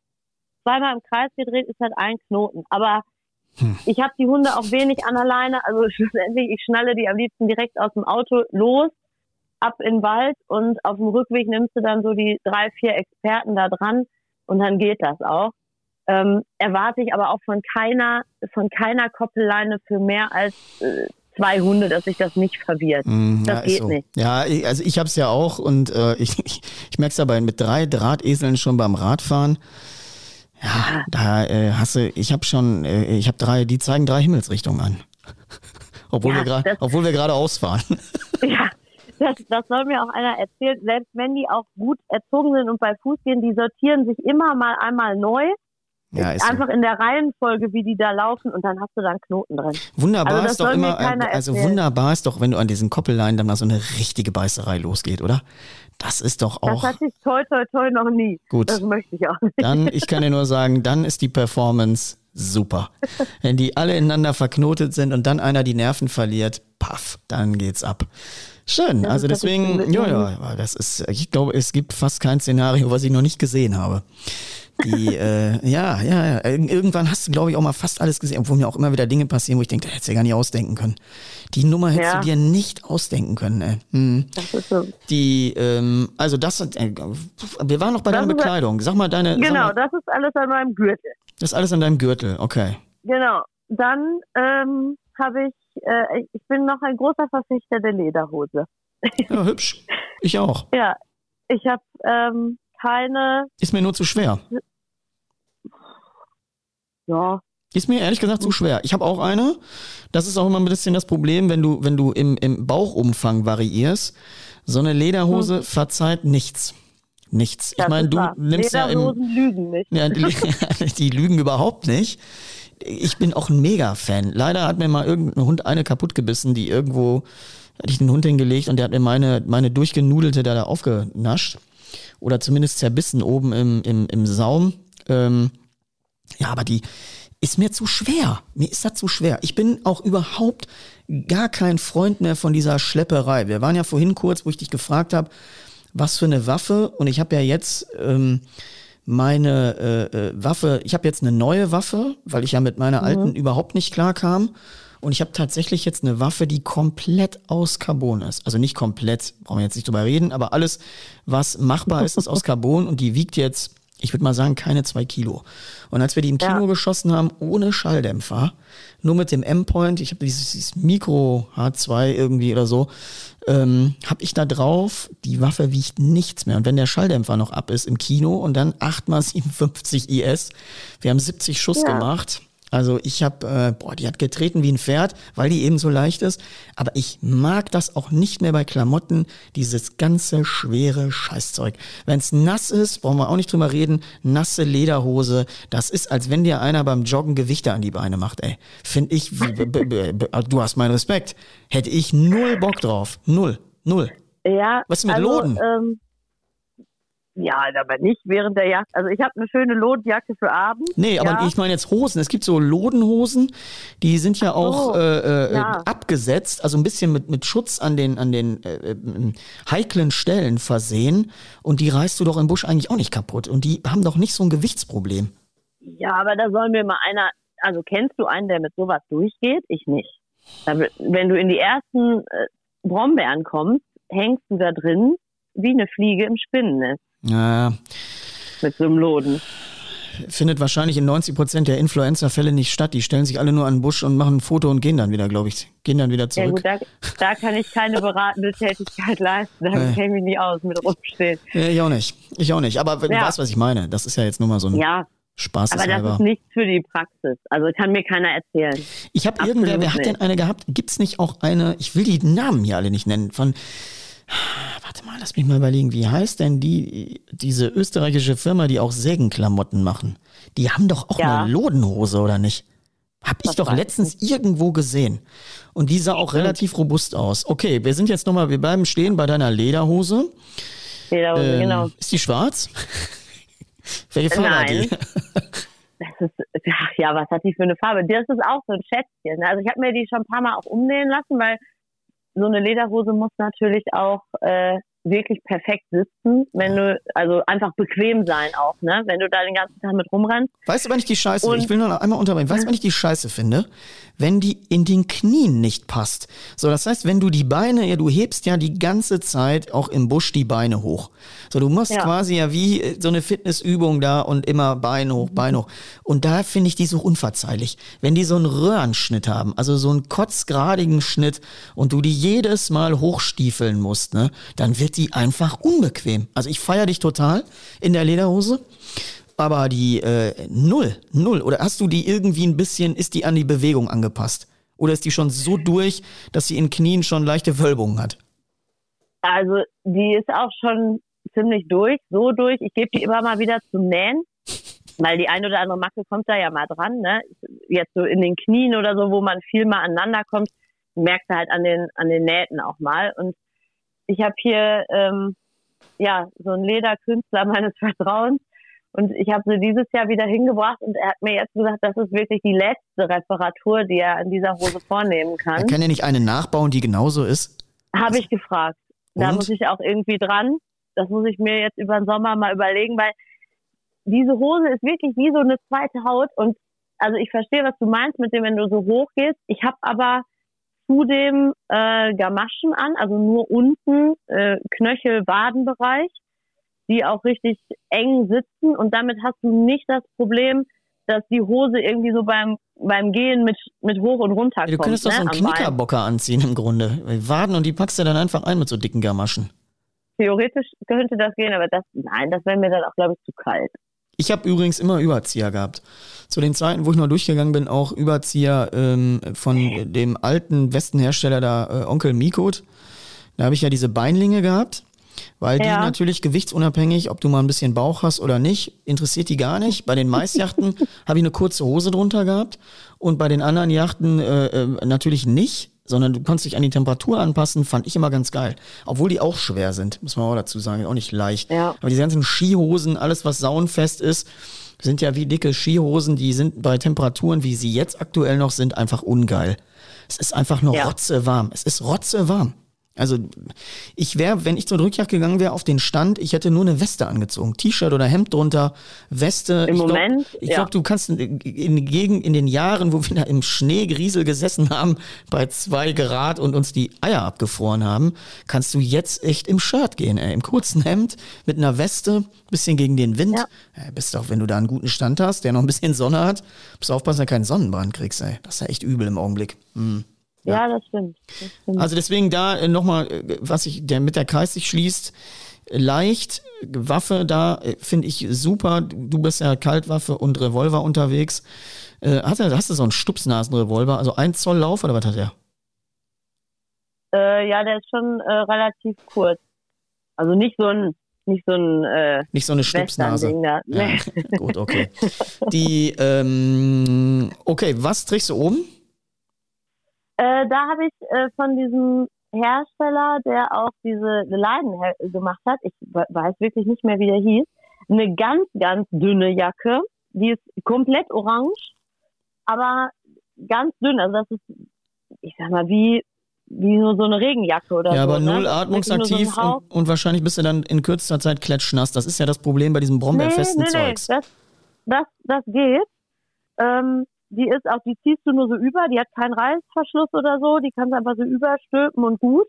zweimal im Kreis gedreht, ist halt ein Knoten. Aber Hm. ich habe die Hunde auch wenig an alleine. Also schlussendlich, ich schnalle die am liebsten direkt aus dem Auto los, ab in den Wald und auf dem Rückweg nimmst du dann so die drei, vier Experten da dran und dann geht das auch. Ähm, erwarte ich aber auch von keiner, von keiner Koppelleine für mehr als äh, zwei Hunde, dass sich das nicht verwirrt. Mm, Das ja, geht so. nicht. Ja, ich, also ich habe es ja auch und äh, ich, ich, ich merke es dabei mit drei Drahteseln schon beim Radfahren. Ja, da äh, hast du, ich habe schon, äh, ich habe drei, die zeigen drei Himmelsrichtungen an. obwohl Ja, wir gerade, das- obwohl wir gerade ausfahren. Ja, das, das soll mir auch einer erzählen. Selbst wenn die auch gut erzogen sind und bei Fuß gehen, die sortieren sich immer mal einmal neu. Ja, ist so. einfach in der Reihenfolge, wie die da laufen und dann hast du da einen Knoten drin. Wunderbar Also das ist doch immer, also erzählen. wunderbar ist doch, wenn du an diesen Koppelleinen dann mal so eine richtige Beißerei losgeht, oder? Das ist doch Das auch hatte ich toi toi toi noch nie. gut. Das möchte ich auch nicht. Dann, ich kann dir nur sagen, dann ist die Performance super. Wenn die alle ineinander verknotet sind und dann einer die Nerven verliert, paff, dann geht's ab. Schön, Das also deswegen, ja, ja, das ist, ich glaube, es gibt fast kein Szenario, was ich noch nicht gesehen habe. Die, äh, ja, ja, ja, Ir- irgendwann hast du, glaube ich, auch mal fast alles gesehen, obwohl mir auch immer wieder Dinge passieren, wo ich denke, das hättest du ja gar nicht ausdenken können. Die Nummer hättest Ja. du dir nicht ausdenken können, ey. Hm. So. Die, ähm, also das, äh, wir waren noch bei Das deiner ist- Bekleidung. Sag mal deine, Genau, mal, das ist alles an meinem Gürtel. das ist alles an deinem Gürtel, okay. Genau. Dann ähm, habe ich, äh, ich bin noch ein großer Verfechter der Lederhose. Ja, hübsch. Ich auch. Ja, ich habe ähm, keine, Ist mir nur zu schwer. Ja, Ist mir ehrlich gesagt zu schwer. Ich habe auch eine. Das ist auch immer ein bisschen das Problem, wenn du, wenn du im, im Bauchumfang variierst. So eine Lederhose verzeiht nichts. Nichts. Ich meine, du wahr. nimmst ja im, Lederhosen lügen nicht. Ja, die, die lügen überhaupt nicht. Ich bin auch ein Mega-Fan. Leider hat mir mal irgendein Hund eine kaputt gebissen, die irgendwo, hatte ich den Hund hingelegt und der hat mir meine, meine durchgenudelte da, da aufgenascht. Oder zumindest zerbissen oben im, im, im Saum. Ähm, ja, aber die ist mir zu schwer. Mir ist das zu schwer. Ich bin auch überhaupt gar kein Freund mehr von dieser Schlepperei. Wir waren ja vorhin kurz, wo ich dich gefragt habe, was für eine Waffe. Und ich habe ja jetzt ähm, meine äh, äh, Waffe, ich habe jetzt eine neue Waffe, weil ich ja mit meiner alten überhaupt nicht klar kam. Und ich habe tatsächlich jetzt eine Waffe, die komplett aus Carbon ist. Also nicht komplett, brauchen wir jetzt nicht drüber reden, aber alles, was machbar ist, ist aus Carbon und die wiegt jetzt, ich würde mal sagen, keine zwei Kilo. Und als wir die im Kino Ja. geschossen haben, ohne Schalldämpfer, nur mit dem M-Point, ich habe dieses, dieses Mikro H2 irgendwie oder so, ähm, habe ich da drauf, die Waffe wiegt nichts mehr. Und wenn der Schalldämpfer noch ab ist im Kino und dann 8x57 IS, wir haben 70 Schuss Ja. gemacht. Also ich habe, äh, boah, die hat getreten wie ein Pferd, weil die eben so leicht ist. Aber ich mag das auch nicht mehr bei Klamotten, dieses ganze schwere Scheißzeug. Wenn es nass ist, brauchen wir auch nicht drüber reden, nasse Lederhose, das ist, als wenn dir einer beim Joggen Gewichte an die Beine macht, ey. Finde ich, b- du hast meinen Respekt. Hätte ich null Bock drauf. Null. Null. Ja, Was ist mit also, Loden? Ähm, Ja, aber nicht während der Jagd. Also ich habe eine schöne Lotjacke für Abend. Nee, aber ja. ich meine jetzt Hosen. Es gibt so Lodenhosen, die sind ja auch so, äh, äh, ja. abgesetzt, also ein bisschen mit, mit Schutz an den, an den äh, äh, heiklen Stellen versehen. Und die reißt du doch im Busch eigentlich auch nicht kaputt. Und die haben doch nicht so ein Gewichtsproblem. Ja, aber da soll mir mal einer, also kennst du einen, der mit sowas durchgeht? Ich nicht. Wenn du in die ersten äh, Brombeeren kommst, hängst du da drin wie eine Fliege im Spinnennetz Ja, mit so einem Loden. findet wahrscheinlich in 90 Prozent der Influencer-Fälle nicht statt. Die stellen sich alle nur an den Busch und machen ein Foto und gehen dann wieder, glaube ich. Gehen dann wieder Ja zurück. gut, da, da kann ich keine beratende Tätigkeit leisten. Da Nee. kenne ich mich nicht aus mit rumstehen. Ja, ich auch nicht. Ich auch nicht. Aber du Ja. weißt, was ich meine. Das ist ja jetzt nur mal so ein Ja, Spaß. aber das ist nichts für die Praxis. Also kann mir keiner erzählen. Ich habe irgendwer, wer hat denn eine gehabt? Gibt's nicht auch eine, ich will die Namen hier alle nicht nennen, von, warte mal, lass mich mal überlegen, wie heißt denn die, diese österreichische Firma, die auch Sägenklamotten machen? Die haben doch auch Ja. eine Lodenhose, oder nicht? Hab ich Das doch weiß ich letztens irgendwo gesehen. Und die sah auch relativ robust aus. Okay, wir sind jetzt nochmal, wir bleiben stehen bei deiner Lederhose. Lederhose, Ähm, genau. Ist die schwarz? Welche Farbe hat die? Das ist, ach ja, was hat die für eine Farbe? Das ist auch so ein Schätzchen. Also ich habe mir die schon ein paar Mal auch umnähen lassen, weil so eine Lederhose muss natürlich auch äh, wirklich perfekt sitzen, wenn du, also einfach bequem sein auch, ne? Wenn du da den ganzen Tag mit rumrennst. Weißt du, wann ich die Scheiße, Und- ich will nur noch einmal unterbrechen, weißt du, wann ich die Scheiße finde? Wenn die in den Knien nicht passt. So, das heißt, wenn du die Beine, ja, du hebst ja die ganze Zeit auch im Busch die Beine hoch. So, du machst Ja. quasi ja wie äh, so eine Fitnessübung da und immer Bein hoch, Bein hoch. Und da finde ich die so unverzeihlich. Wenn die so einen Röhrenschnitt haben, also so einen kotzgradigen Schnitt und du die jedes Mal hochstiefeln musst, ne, dann wird die einfach unbequem. Also ich feiere dich total in der Lederhose. Aber die äh, null, null. Oder hast du die irgendwie ein bisschen, ist die an die Bewegung angepasst? Oder ist die schon so durch, dass sie in Knien schon leichte Wölbungen hat? Also die ist auch schon ziemlich durch, so durch. Ich gebe die immer mal wieder zum Nähen, weil die ein oder andere Macke kommt da ja mal dran. Ne? Jetzt so in den Knien oder so, wo man viel mal aneinander kommt, merkst du halt an den an den Nähten auch mal. Und ich habe hier ähm, ja so einen Lederkünstler meines Vertrauens und ich habe sie dieses Jahr wieder hingebracht und er hat mir jetzt gesagt, das ist wirklich die letzte Reparatur, die er an dieser Hose vornehmen kann. kann ja nicht eine nachbauen, die genauso ist. Habe ich gefragt. Da Und? muss ich auch irgendwie dran. Das muss ich mir jetzt über den Sommer mal überlegen, weil diese Hose ist wirklich wie so eine zweite Haut. Und also ich verstehe, was du meinst mit dem, wenn du so hoch gehst. Ich habe aber zudem äh, Gamaschen an, also nur unten äh, Knöchel-Wadenbereich, die auch richtig eng sitzen. Und damit hast du nicht das Problem, dass die Hose irgendwie so beim beim Gehen mit mit hoch und runter Ja, du kommt. könntest doch ne, so einen Bein. Knickerbocker anziehen im Grunde. Waden und die packst du dann einfach ein mit so dicken Gamaschen. Theoretisch könnte das gehen, aber das, nein, das wäre mir dann auch, glaube ich, zu kalt. Ich habe übrigens immer Überzieher gehabt. Zu den Zeiten, wo ich noch durchgegangen bin, auch Überzieher ähm, von dem alten Westenhersteller da, äh, Onkel Mikot. Da habe ich ja diese Beinlinge gehabt, weil die Ja. natürlich gewichtsunabhängig, ob du mal ein bisschen Bauch hast oder nicht, interessiert die gar nicht. Bei den Maisjachten habe ich eine kurze Hose drunter gehabt und bei den anderen Yachten äh, äh, natürlich nicht, sondern du konntest dich an die Temperatur anpassen, fand ich immer ganz geil. Obwohl die auch schwer sind, muss man auch dazu sagen, auch nicht leicht. Ja. Aber diese ganzen Skihosen, alles was saunfest ist, sind ja wie dicke Skihosen, die sind bei Temperaturen, wie sie jetzt aktuell noch sind, einfach ungeil. Es ist einfach nur Ja. rotzewarm. Es ist rotzewarm. Also ich wäre, wenn ich zur Rückjagd gegangen wäre auf den Stand, ich hätte nur eine Weste angezogen. T-Shirt oder Hemd drunter, Weste. Im ich glaub, Moment, Ich ja. glaube, du kannst in, in, in den Jahren, wo wir da im Schneegriesel gesessen haben, bei zwei Grad und uns die Eier abgefroren haben, kannst du jetzt echt im Shirt gehen, ey. Im kurzen Hemd, mit einer Weste, bisschen gegen den Wind. Ja. Ey, bist auch, wenn du da einen guten Stand hast, der noch ein bisschen Sonne hat, musst du aufpassen, dass du keinen Sonnenbrand kriegst, ey. Das ist ja echt übel im Augenblick. Hm. Ja, das stimmt. Das stimmt. Also deswegen da äh, nochmal, äh, was ich, der mit der Kreis sich schließt, leicht, Waffe da, äh, finde ich super. Du bist ja Kaltwaffe und Revolver unterwegs. Äh, hat er, hast du so einen Stupsnasenrevolver, also ein Zoll Lauf oder was hat er? Äh, ja, der ist schon äh, relativ kurz. Also nicht so ein, nicht so ein äh, Nicht so eine Stupsnase. Ja, gut, okay. Die, ähm, okay, was trägst du oben? Äh, da habe ich äh, von diesem Hersteller, der auch diese Leinen gemacht hat, ich weiß wirklich nicht mehr, wie der hieß, eine ganz, ganz dünne Jacke, die ist komplett orange, aber ganz dünn. Also das ist, ich sag mal, wie wie nur so eine Regenjacke oder ja, so. Ja, aber ne? null atmungsaktiv so und, und, wahrscheinlich bist du dann in kürzester Zeit klatschnass. Das ist ja das Problem bei diesem Brombeerfesten nee, nee, Zeugs. Nee, das, das, das geht. Ähm, die ist auch, die ziehst du nur so über, die hat keinen Reißverschluss oder so, die kannst du einfach so überstülpen und gut.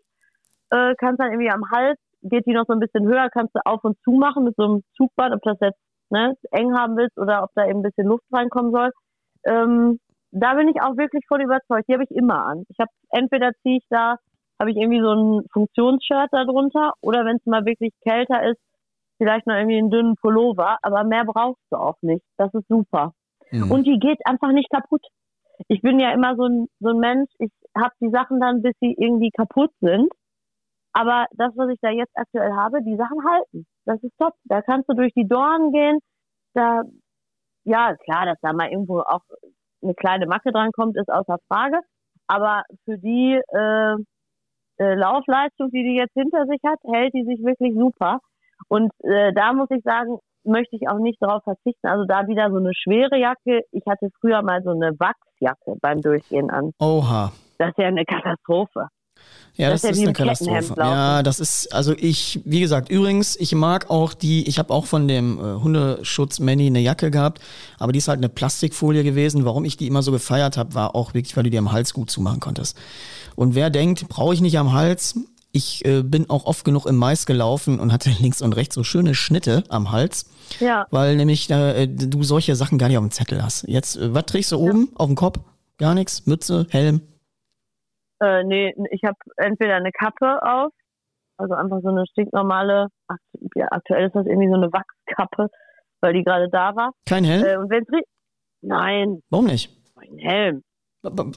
Äh, kannst dann irgendwie am Hals, geht die noch so ein bisschen höher, kannst du auf und zu machen mit so einem Zugband, ob das jetzt ne, eng haben willst oder ob da eben ein bisschen Luft reinkommen soll. Ähm, da bin ich auch wirklich voll überzeugt. Die habe ich immer an. Ich habe entweder ziehe ich da, habe ich irgendwie so ein Funktionsshirt da drunter oder wenn es mal wirklich kälter ist, vielleicht noch irgendwie einen dünnen Pullover, aber mehr brauchst du auch nicht. Das ist super. Mhm. Und die geht einfach nicht kaputt. Ich bin ja immer so ein, so ein Mensch, ich habe die Sachen dann, bis sie irgendwie kaputt sind. Aber das, was ich da jetzt aktuell habe, die Sachen halten. Das ist top. Da kannst du durch die Dornen gehen. Da, ja, klar, dass da mal irgendwo auch eine kleine Macke dran kommt, ist außer Frage. Aber für die äh, äh, Laufleistung, die die jetzt hinter sich hat, hält die sich wirklich super. Und äh, da muss ich sagen, möchte ich auch nicht darauf verzichten. Also da wieder so eine schwere Jacke. Ich hatte früher mal so eine Wachsjacke beim Durchgehen an. Oha. Das ist ja eine Katastrophe. Ja, das, das ist, ja eine Katastrophe. Ja, das ist, also ich, wie gesagt, übrigens, ich mag auch die, ich habe auch von dem äh, Hundeschutz Manny eine Jacke gehabt, aber die ist halt eine Plastikfolie gewesen. Warum ich die immer so gefeiert habe, war auch wirklich, weil du die am Hals gut zumachen konntest. Und wer denkt, brauche ich nicht am Hals, ich äh, bin auch oft genug im Mais gelaufen und hatte links und rechts so schöne Schnitte am Hals. Ja. Weil nämlich äh, du solche Sachen gar nicht auf dem Zettel hast. Jetzt, äh, was trägst du oben auf dem Kopf? Gar nichts? Mütze, Helm? Äh, nee, ich habe entweder eine Kappe auf, also einfach so eine stinknormale, ja, aktuell ist das irgendwie so eine Wachskappe, weil die gerade da war. Kein Helm? Äh, und wenn's Nein. Warum nicht? Ein Helm.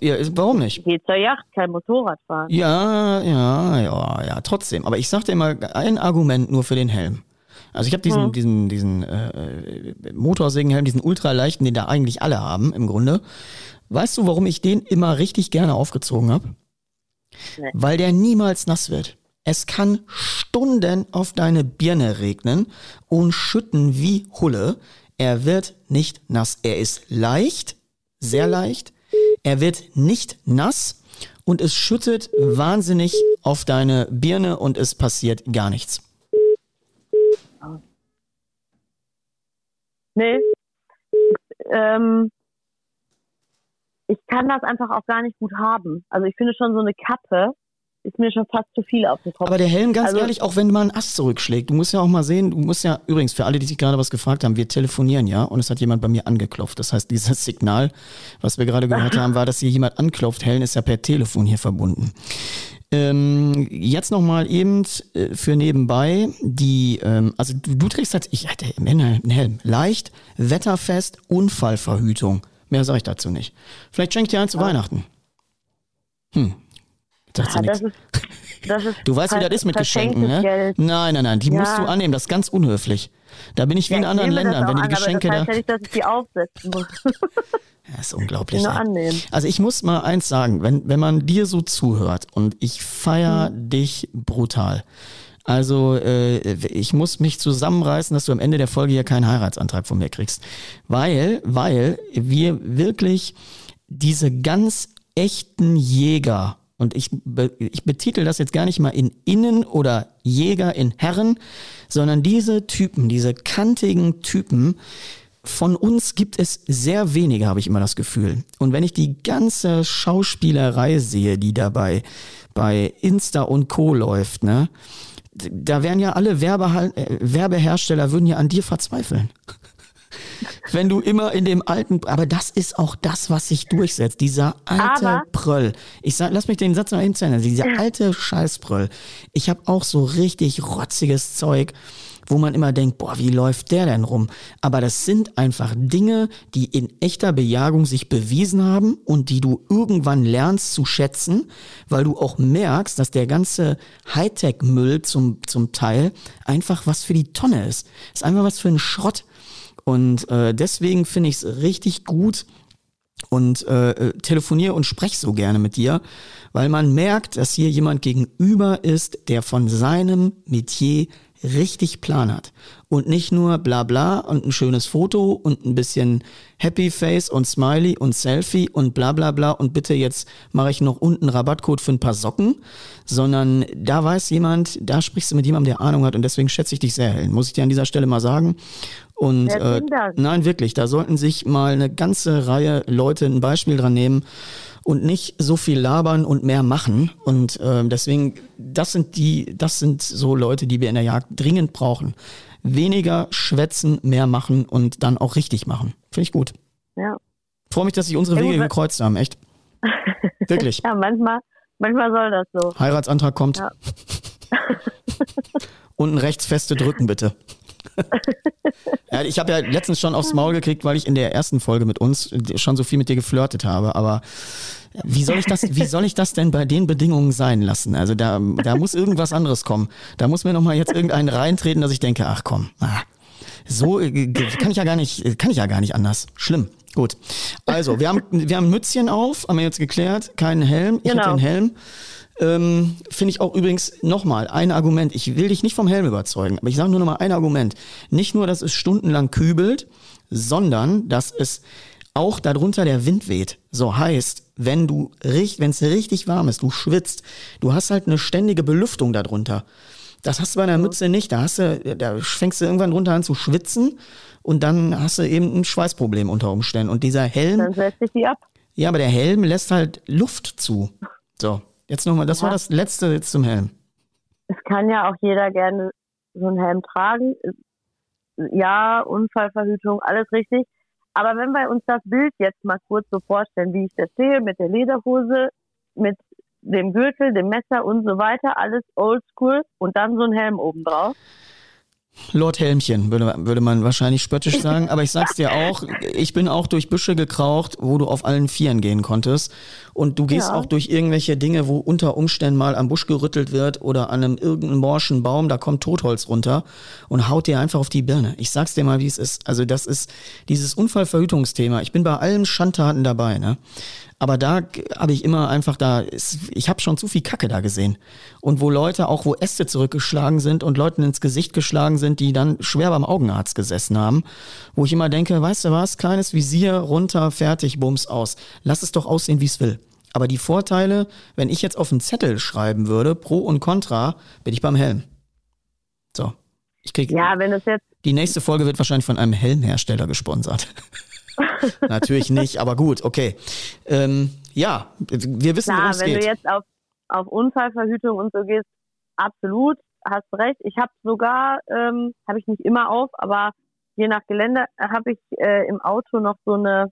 Ja, warum nicht? Geht zur Yacht, kein Motorrad fahren. Ja, ja, ja, ja, trotzdem. Aber ich sagte immer ein Argument nur für den Helm. Also ich habe diesen, hm. diesen, diesen äh, Motorsägenhelm, diesen ultraleichten, den da eigentlich alle haben im Grunde. Weißt du, warum ich den immer richtig gerne aufgezogen habe? Nee. Weil der niemals nass wird. Es kann Stunden auf deine Birne regnen und schütten wie Hulle. Er wird nicht nass. Er ist leicht, sehr leicht. Er wird nicht nass und es schüttet wahnsinnig auf deine Birne und es passiert gar nichts. Nee. Ähm, ich kann das einfach auch gar nicht gut haben. Also ich finde schon so eine Kappe ist mir schon fast zu viel auf den Kopf. Aber der Helm, ganz also, ehrlich, auch wenn mal ein Ast zurückschlägt, du musst ja auch mal sehen, du musst ja, übrigens, für alle, die sich gerade was gefragt haben, wir telefonieren ja und es hat jemand bei mir angeklopft. Das heißt, dieses Signal, was wir gerade gehört haben, war, dass hier jemand anklopft. Helen ist ja per Telefon hier verbunden. Ähm, jetzt nochmal eben äh, für nebenbei die, ähm, also du, du trägst halt, ich hatte einen Helm, leicht, wetterfest, Unfallverhütung. Mehr sage ich dazu nicht. Vielleicht schenkt ihr einen zu ja. Weihnachten. Hm. Sagt ja, das ist, das ist du weißt, wie das ist mit Geschenken, ne? Geld. Nein, nein, nein, die ja. musst du annehmen. Das ist ganz unhöflich. Da bin ich wie ja, in anderen Ländern, wenn die an, Geschenke aber das heißt ja nicht, dass ich die aufsetzen muss. Ja, ist unglaublich. Nur annehmen. Also ich muss mal eins sagen, wenn, wenn man dir so zuhört und ich feier hm. dich brutal. Also äh, ich muss mich zusammenreißen, dass du am Ende der Folge hier keinen Heiratsantrag von mir kriegst. Weil, weil wir wirklich diese ganz echten Jäger, und ich, ich betitel das jetzt gar nicht mal in Innen oder Jäger in Herren, sondern diese Typen, diese kantigen Typen, von uns gibt es sehr wenige, habe ich immer das Gefühl. Und wenn ich die ganze Schauspielerei sehe, die dabei bei Insta und Co. läuft, ne, da wären ja alle Werbehal äh, Werbehersteller würden ja an dir verzweifeln. Wenn du immer in dem alten, aber das ist auch das, was sich durchsetzt. Dieser alte aber Pröll. Ich sag, lass mich den Satz noch eben zu Ende. Dieser alte Scheißpröll. Ich habe auch so richtig rotziges Zeug wo man immer denkt, boah, wie läuft der denn rum? Aber das sind einfach Dinge, die in echter Bejagung sich bewiesen haben und die du irgendwann lernst zu schätzen, weil du auch merkst, dass der ganze Hightech-Müll zum, zum Teil einfach was für die Tonne ist. Ist einfach was für ein Schrott. Und äh, deswegen finde ich es richtig gut, und äh, äh telefoniere und spreche so gerne mit dir, weil man merkt, dass hier jemand gegenüber ist, der von seinem Metier richtig Plan hat und nicht nur bla bla und ein schönes Foto und ein bisschen Happy Face und Smiley und Selfie und bla bla bla und bitte jetzt mache ich noch unten Rabattcode für ein paar Socken, sondern da weiß jemand, da sprichst du mit jemandem, der Ahnung hat und deswegen schätze ich dich sehr, Helen, muss ich dir an dieser Stelle mal sagen. Und äh, nein, wirklich, da sollten sich mal eine ganze Reihe Leute ein Beispiel dran nehmen und nicht so viel labern und mehr machen. Und äh, deswegen, das sind die, das sind so Leute, die wir in der Jagd dringend brauchen. Weniger schwätzen, mehr machen und dann auch richtig machen. Finde ich gut. Ja. Freue mich, dass sich unsere Wege gekreuzt haben, echt. Wirklich. ja, manchmal, manchmal soll das so. Heiratsantrag kommt. Ja. Unten rechts feste drücken, bitte. ja, ich habe ja letztens schon aufs Maul gekriegt, weil ich in der ersten Folge mit uns schon so viel mit dir geflirtet habe. Aber wie soll ich das, wie soll ich das denn bei den Bedingungen sein lassen? Also da, da muss irgendwas anderes kommen. Da muss mir nochmal jetzt irgendeinen reintreten, dass ich denke, ach komm, ah, so äh, kann ich ja gar nicht, kann ich ja gar nicht anders. Schlimm. Gut. Also, wir haben, wir haben Mützchen auf, haben wir jetzt geklärt, keinen Helm. Ich genau. den Helm. Ähm, Finde ich auch übrigens nochmal ein Argument. Ich will dich nicht vom Helm überzeugen, aber ich sage nur nochmal ein Argument. Nicht nur, dass es stundenlang kübelt, sondern dass es auch darunter der Wind weht. So heißt, wenn du wenn es richtig warm ist, du schwitzt, du hast halt eine ständige Belüftung darunter. Das hast du bei einer Mütze nicht. Da hast du, da fängst du irgendwann runter an zu schwitzen und dann hast du eben ein Schweißproblem unter Umständen. Und dieser Helm. Dann setzt sich die ab. Ja, aber der Helm lässt halt Luft zu. So. Jetzt nochmal, das ja. war das letzte jetzt zum Helm. Es kann ja auch jeder gerne so einen Helm tragen. Ja, Unfallverhütung, alles richtig. Aber wenn wir uns das Bild jetzt mal kurz so vorstellen, wie ich das sehe, mit der Lederhose, mit dem Gürtel, dem Messer und so weiter, alles oldschool und dann so ein Helm obendrauf. Lord Helmchen, würde, würde man wahrscheinlich spöttisch sagen. Aber ich sag's dir auch, ich bin auch durch Büsche gekraucht, wo du auf allen Vieren gehen konntest. Und du gehst ja. auch durch irgendwelche Dinge, wo unter Umständen mal am Busch gerüttelt wird oder an einem irgendeinem morschen Baum, da kommt Totholz runter und haut dir einfach auf die Birne. Ich sag's dir mal, wie es ist. Also das ist dieses Unfallverhütungsthema. Ich bin bei allen Schandtaten dabei, ne? Aber da habe ich immer einfach da, ich habe schon zu viel Kacke da gesehen. Und wo Leute, auch wo Äste zurückgeschlagen sind und Leuten ins Gesicht geschlagen sind, die dann schwer beim Augenarzt gesessen haben, wo ich immer denke, weißt du was, kleines Visier, runter, fertig, bums aus. Lass es doch aussehen, wie es will. Aber die Vorteile, wenn ich jetzt auf einen Zettel schreiben würde, Pro und Contra, bin ich beim Helm. So. Ich krieg. Ja, wenn es jetzt. Die nächste Folge wird wahrscheinlich von einem Helmhersteller gesponsert. Natürlich nicht, aber gut, okay. Ähm, ja, wir wissen, worum es geht. wenn du jetzt auf, auf Unfallverhütung und so gehst, absolut, hast recht. Ich habe sogar, ähm, habe ich nicht immer auf, aber je nach Gelände habe ich äh, im Auto noch so eine,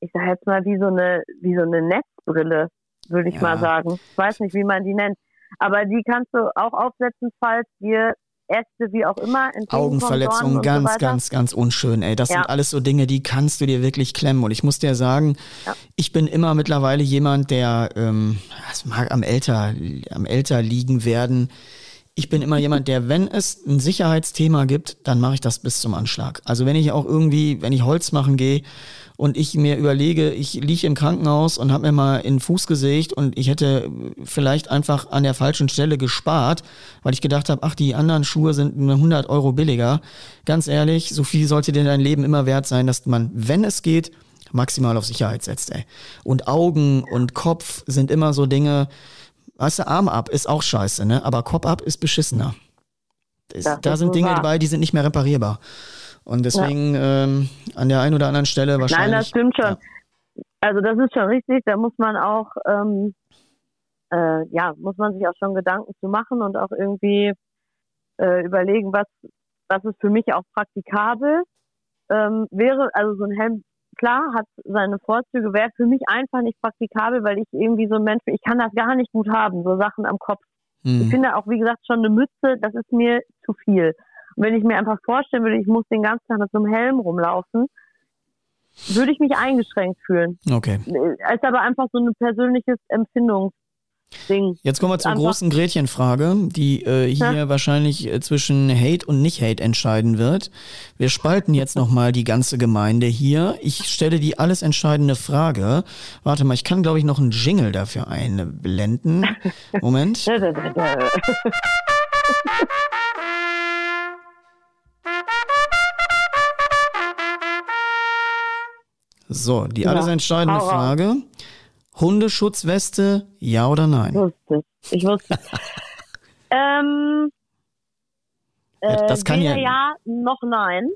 ich sage jetzt mal wie so eine, wie so eine Netzbrille, würde ich ja. mal sagen. Ich weiß nicht, wie man die nennt. Aber die kannst du auch aufsetzen, falls dir Äste, wie auch immer. Augenverletzungen, ganz, so ganz, ganz unschön, ey. Das ja. sind alles so Dinge, die kannst du dir wirklich klemmen. Und ich muss dir sagen, ja. ich bin immer mittlerweile jemand, der, ähm, es mag am älter, am älter liegen werden. Ich bin immer jemand, der, wenn es ein Sicherheitsthema gibt, dann mache ich das bis zum Anschlag. Also wenn ich auch irgendwie, wenn ich Holz machen gehe und ich mir überlege, ich liege im Krankenhaus und habe mir mal in den Fuß gesägt und ich hätte vielleicht einfach an der falschen Stelle gespart, weil ich gedacht habe, ach, die anderen Schuhe sind 100 Euro billiger. Ganz ehrlich, so viel sollte dir dein Leben immer wert sein, dass man, wenn es geht, maximal auf Sicherheit setzt, ey. Und Augen und Kopf sind immer so Dinge, weißt du, Arm ab ist auch scheiße, ne? Aber Kopf ab ist beschissener. Das, da sind Dinge wahr. dabei, die sind nicht mehr reparierbar. Und deswegen ja. ähm, an der einen oder anderen Stelle wahrscheinlich. Nein, das stimmt schon. Ja. Also das ist schon richtig. Da muss man auch, ähm, äh, ja, muss man sich auch schon Gedanken zu machen und auch irgendwie äh, überlegen, was, was ist für mich auch praktikabel. Ähm, wäre, also so ein Helm, klar, hat seine Vorzüge, wäre für mich einfach nicht praktikabel, weil ich irgendwie so ein Mensch bin, ich kann das gar nicht gut haben, so Sachen am Kopf. Hm. Ich finde auch, wie gesagt, schon eine Mütze, das ist mir zu viel wenn ich mir einfach vorstellen würde, ich muss den ganzen Tag mit so einem Helm rumlaufen, würde ich mich eingeschränkt fühlen. Okay. Ist aber einfach so ein persönliches Empfindungsding Ding. Jetzt kommen wir zur Einfach- großen Gretchenfrage, die äh, hier Ja. wahrscheinlich äh, zwischen Hate und Nicht-Hate entscheiden wird. Wir spalten jetzt nochmal die ganze Gemeinde hier. Ich stelle die alles entscheidende Frage. Warte mal, ich kann, glaube ich, noch einen Jingle dafür einblenden. Moment. So, die Ja, alles entscheidende. Frage. Hundeschutzweste, ja oder nein? wusste es. Ich wusste es. ähm, äh, das kann weder ja- ja noch nein.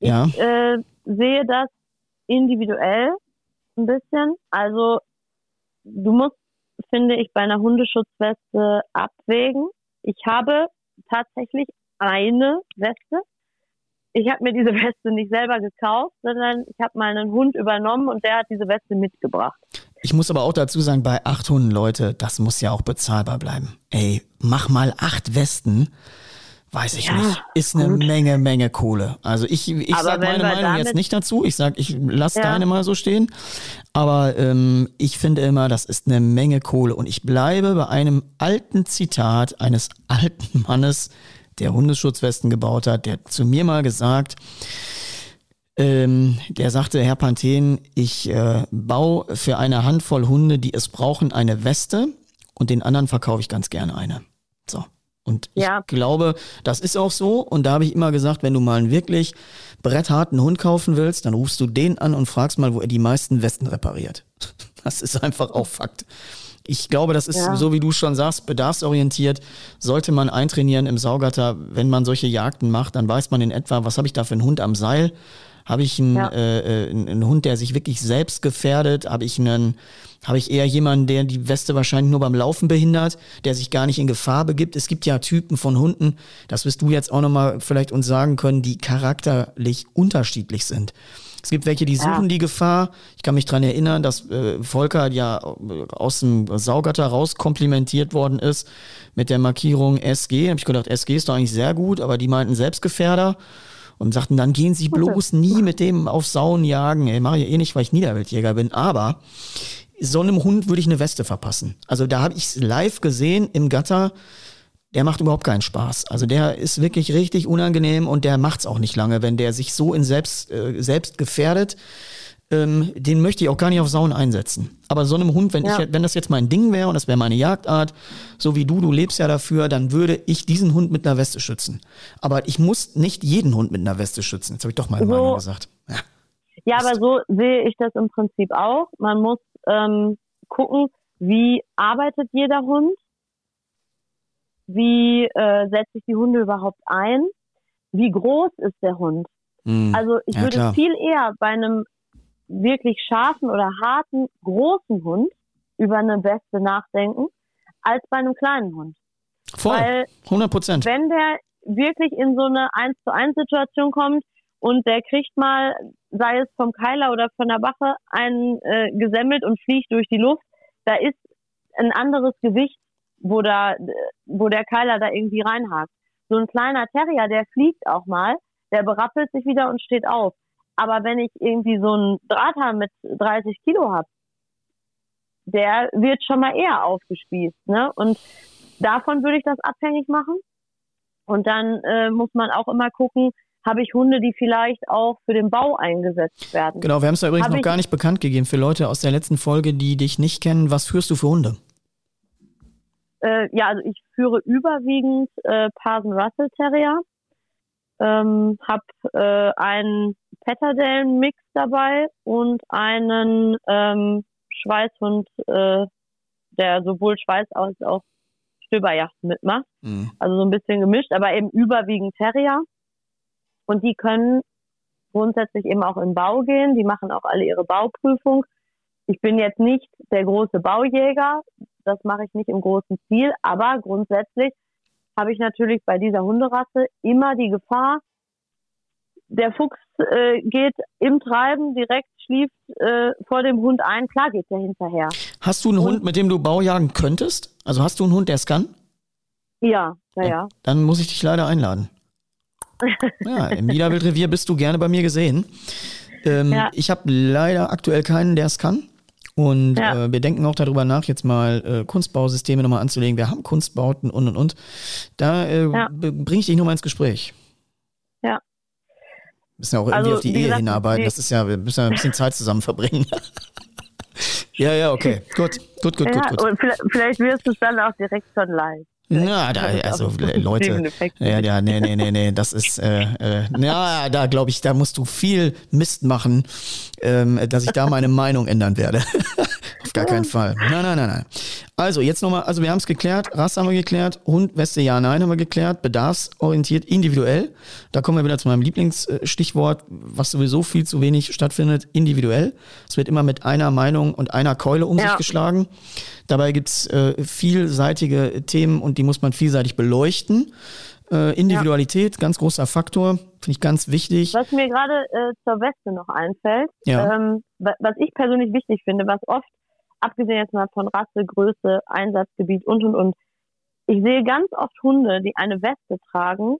Ich Ja. äh, sehe das individuell ein bisschen. Also du musst, finde ich, bei einer Hundeschutzweste abwägen. Ich habe tatsächlich eine Weste. Ich habe mir diese Weste nicht selber gekauft, sondern ich habe mal einen Hund übernommen und der hat diese Weste mitgebracht. Ich muss aber auch dazu sagen, bei acht Hunden, Leute, das muss ja auch bezahlbar bleiben. Ey, mach mal acht Westen. Weiß ich Ja, nicht. Ist eine gut. Menge, Menge Kohle. Also ich, ich Aber sag wenn meine Meinung jetzt nicht dazu. Ich sag, ich lass Ja. deine mal so stehen. Aber ähm, ich finde immer, das ist eine Menge Kohle. Und ich bleibe bei einem alten Zitat eines alten Mannes, der Hundeschutzwesten gebaut hat, der zu mir mal gesagt, ähm, der sagte, Herr Panthen, ich äh, baue für eine Handvoll Hunde, die es brauchen, eine Weste und den anderen verkaufe ich ganz gerne eine. So. Und Ja. ich glaube, das ist auch so. Und da habe ich immer gesagt, wenn du mal einen wirklich brettharten Hund kaufen willst, dann rufst du den an und fragst mal, wo er die meisten Westen repariert. Das ist einfach auch Fakt. Ich glaube, das ist, Ja. so wie du schon sagst, bedarfsorientiert. Sollte man eintrainieren im Saugatter, wenn man solche Jagden macht, dann weiß man in etwa, was habe ich da für einen Hund am Seil? Habe ich einen, Ja. äh, äh, einen, einen Hund, der sich wirklich selbst gefährdet? Habe ich einen, habe ich eher jemanden, der die Weste wahrscheinlich nur beim Laufen behindert, der sich gar nicht in Gefahr begibt? Es gibt ja Typen von Hunden, das wirst du jetzt auch nochmal vielleicht uns sagen können, die charakterlich unterschiedlich sind. Es gibt welche, die Ja. suchen die Gefahr. Ich kann mich dran erinnern, dass äh, Volker ja äh, aus dem Saugatter raus komplimentiert worden ist mit der Markierung SG. Da habe ich gedacht, SG ist doch eigentlich sehr gut, aber die meinten Selbstgefährder und sagten, dann gehen Sie bloß nie mit dem auf Sauen jagen. Ey, mache ich eh nicht, weil ich Niederwildjäger bin. Aber so einem Hund würde ich eine Weste verpassen. Also da habe ich es live gesehen im Gatter. Der macht überhaupt keinen Spaß. Also der ist wirklich richtig unangenehm und der macht's auch nicht lange, wenn der sich so in selbst, äh, selbst gefährdet. Ähm, den möchte ich auch gar nicht auf Sauen einsetzen. Aber so einem Hund, wenn Ja. ich, wenn das jetzt mein Ding wäre und das wäre meine Jagdart, so wie du, du lebst ja dafür, dann würde ich diesen Hund mit einer Weste schützen. Aber ich muss nicht jeden Hund mit einer Weste schützen. Jetzt habe ich doch meine So. Meinung gesagt. Ja. Ja, aber so sehe ich das im Prinzip auch. Man muss ähm, gucken, wie arbeitet jeder Hund, wie äh, setzt sich die Hunde überhaupt ein, wie groß ist der Hund. Hm. Also ich Ja, würde klar. viel eher bei einem wirklich scharfen oder harten, großen Hund über eine Weste nachdenken, als bei einem kleinen Hund. Voll. Weil 100 Prozent. wenn der wirklich in so eine 1 zu 1 Situation kommt und der kriegt mal, sei es vom Keiler oder von der Wache, einen äh, gesemmelt und fliegt durch die Luft, da ist ein anderes Gewicht, wo da, wo der Keiler da irgendwie reinhakt. So ein kleiner Terrier, der fliegt auch mal, der berappelt sich wieder und steht auf. Aber wenn ich irgendwie so einen Drahthahn mit 30 Kilo hab, der wird schon mal eher aufgespießt, ne? Und davon würde ich das abhängig machen. Und dann äh, muss man auch immer gucken, habe ich Hunde, die vielleicht auch für den Bau eingesetzt werden. Genau, wir haben es ja übrigens Hab noch gar nicht bekannt gegeben für Leute aus der letzten Folge, die dich nicht kennen. Was führst du für Hunde? Äh, ja, also ich führe überwiegend äh, Parson Russell Terrier, ähm, habe äh, einen Patterdale-Mix dabei und einen ähm, Schweißhund, äh, der sowohl Schweiß als auch Stöberjachten mitmacht. Hm. Also so ein bisschen gemischt, aber eben überwiegend Terrier. Und die können grundsätzlich eben auch in Bau gehen. Die machen auch alle ihre Bauprüfung. Ich bin jetzt nicht der große Baujäger. Das mache ich nicht im großen Stil. Aber grundsätzlich habe ich natürlich bei dieser Hunderasse immer die Gefahr, der Fuchs äh, geht im Treiben direkt, schlieft äh, vor dem Hund ein. Klar geht der hinterher. Hast du einen Und- Hund, mit dem du Baujagen könntest? Also hast du einen Hund, der es kann? Ja, naja. Dann muss ich dich leider einladen. Ja, im Niederwildrevier bist du gerne bei mir gesehen. Ähm, Ja. Ich habe leider aktuell keinen, der es kann. Und ja. äh, wir denken auch darüber nach, jetzt mal äh, Kunstbausysteme nochmal anzulegen. Wir haben Kunstbauten und und und. Da äh, ja. bringe ich dich nochmal ins Gespräch. Ja. Müssen ja auch irgendwie also, auf die Ehe gesagt, hinarbeiten. Das ist ja, wir müssen ja ein bisschen Zeit zusammen verbringen. ja, ja, okay. Gut, gut, gut, ja, gut, gut. Und vielleicht, vielleicht wirst du es dann auch direkt schon live. Na, da, also Leute, ja, ja, nee, nee, nee, nee, das ist, äh, äh, ja, da glaube ich, da musst du viel Mist machen, ähm, dass ich da meine Meinung ändern werde. Gar keinen Fall. Nein, nein, nein, nein. Also jetzt nochmal, also wir haben es geklärt, Rasse haben wir geklärt, Hund, Weste, ja, nein haben wir geklärt, bedarfsorientiert, individuell. Da kommen wir wieder zu meinem Lieblingsstichwort, was sowieso viel zu wenig stattfindet, individuell. Es wird immer mit einer Meinung und einer Keule um ja. sich geschlagen. Dabei gibt's äh, vielseitige Themen und die muss man vielseitig beleuchten. Äh, Individualität, ja. ganz großer Faktor, finde ich ganz wichtig. Was mir gerade äh, zur Weste noch einfällt, ja. ähm, was ich persönlich wichtig finde, was oft, abgesehen jetzt mal von Rasse, Größe, Einsatzgebiet und und und, ich sehe ganz oft Hunde, die eine Weste tragen,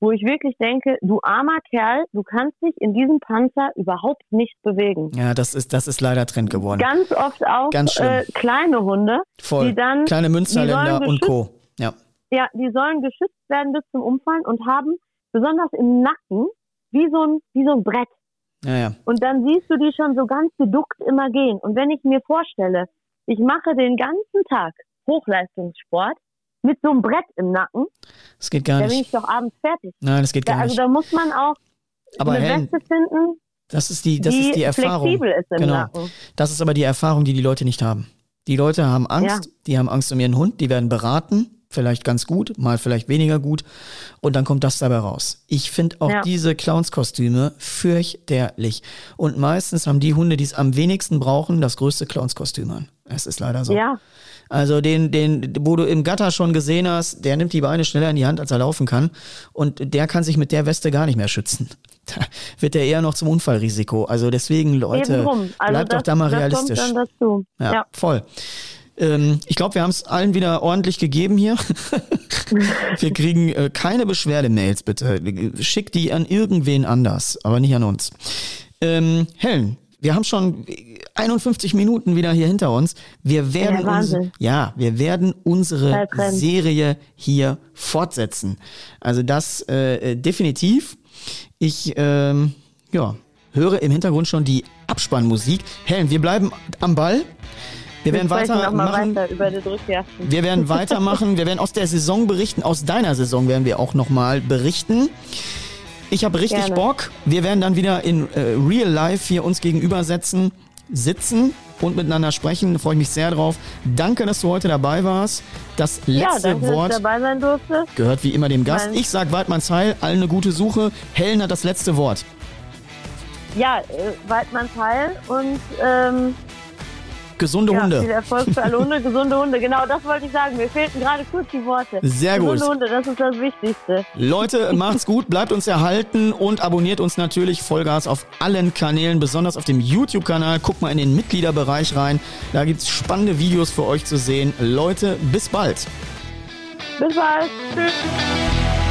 wo ich wirklich denke, du armer Kerl, du kannst dich in diesem Panzer überhaupt nicht bewegen. Ja, das ist, das ist leider Trend geworden. Ganz oft auch äh, kleine Hunde, Voll. die dann kleine Münsterländer und Co. Ja. Ja, die sollen geschützt werden bis zum Umfallen und haben besonders im Nacken wie so ein, wie so ein Brett. Ja, ja. Und dann siehst du die schon so ganz geduckt immer gehen. Und wenn ich mir vorstelle, ich mache den ganzen Tag Hochleistungssport, mit so einem Brett im Nacken. Das geht gar nicht. Da bin ich doch abends fertig. Nein, das geht gar da, also nicht. Also da muss man auch aber eine Weste finden, das ist die, das die ist die Erfahrung. flexibel ist im genau. Nacken. Das ist aber die Erfahrung, die die Leute nicht haben. Die Leute haben Angst, ja. die haben Angst um ihren Hund, die werden beraten, vielleicht ganz gut, mal vielleicht weniger gut und dann kommt das dabei raus. Ich finde auch ja. diese Clownskostüme fürchterlich und meistens haben die Hunde, die es am wenigsten brauchen, das größte Clownskostüm an. Es ist leider so. Ja. Also den, den, wo du im Gatter schon gesehen hast, der nimmt die Beine schneller in die Hand, als er laufen kann. Und der kann sich mit der Weste gar nicht mehr schützen. Da wird er eher noch zum Unfallrisiko. Also deswegen, Leute, also bleibt doch da mal realistisch. Ja, ja. voll. Ähm, ich glaube, wir haben es allen wieder ordentlich gegeben hier. wir kriegen äh, keine Beschwerdemails, bitte. Schickt die an irgendwen anders, aber nicht an uns. Ähm, Helen, wir haben schon 51 Minuten wieder hier hinter uns. Wir werden, ja, uns, ja, wir werden unsere Serie hier fortsetzen. Also das äh, definitiv. Ich ähm, ja, höre im Hintergrund schon die Abspannmusik. Helen, wir bleiben am Ball. Wir, werden weitermachen. Weiter über die wir werden weitermachen. Wir werden aus der Saison berichten. Aus deiner Saison werden wir auch nochmal berichten. Ich habe richtig Gerne. Bock. Wir werden dann wieder in äh, Real Life hier uns gegenüber setzen, sitzen und miteinander sprechen. Da freue ich mich sehr drauf. Danke, dass du heute dabei warst. Das letzte ja, danke, Wort dabei sein durfte. gehört wie immer dem Gast. Mein ich sage Weidmanns Heil, allen eine gute Suche. Helen hat das letzte Wort. Ja, äh, Weidmanns Heil und ähm, Gesunde ja, Hunde. Viel Erfolg für alle Hunde, gesunde Hunde. Genau, das wollte ich sagen. Mir fehlten gerade kurz die Worte. Sehr gesunde gut. Gesunde Hunde, das ist das Wichtigste. Leute, macht's gut, bleibt uns erhalten und abonniert uns natürlich Vollgas auf allen Kanälen, besonders auf dem YouTube-Kanal. Guckt mal in den Mitgliederbereich rein. Da gibt's spannende Videos für euch zu sehen. Leute, bis bald. Bis bald. Tschüss.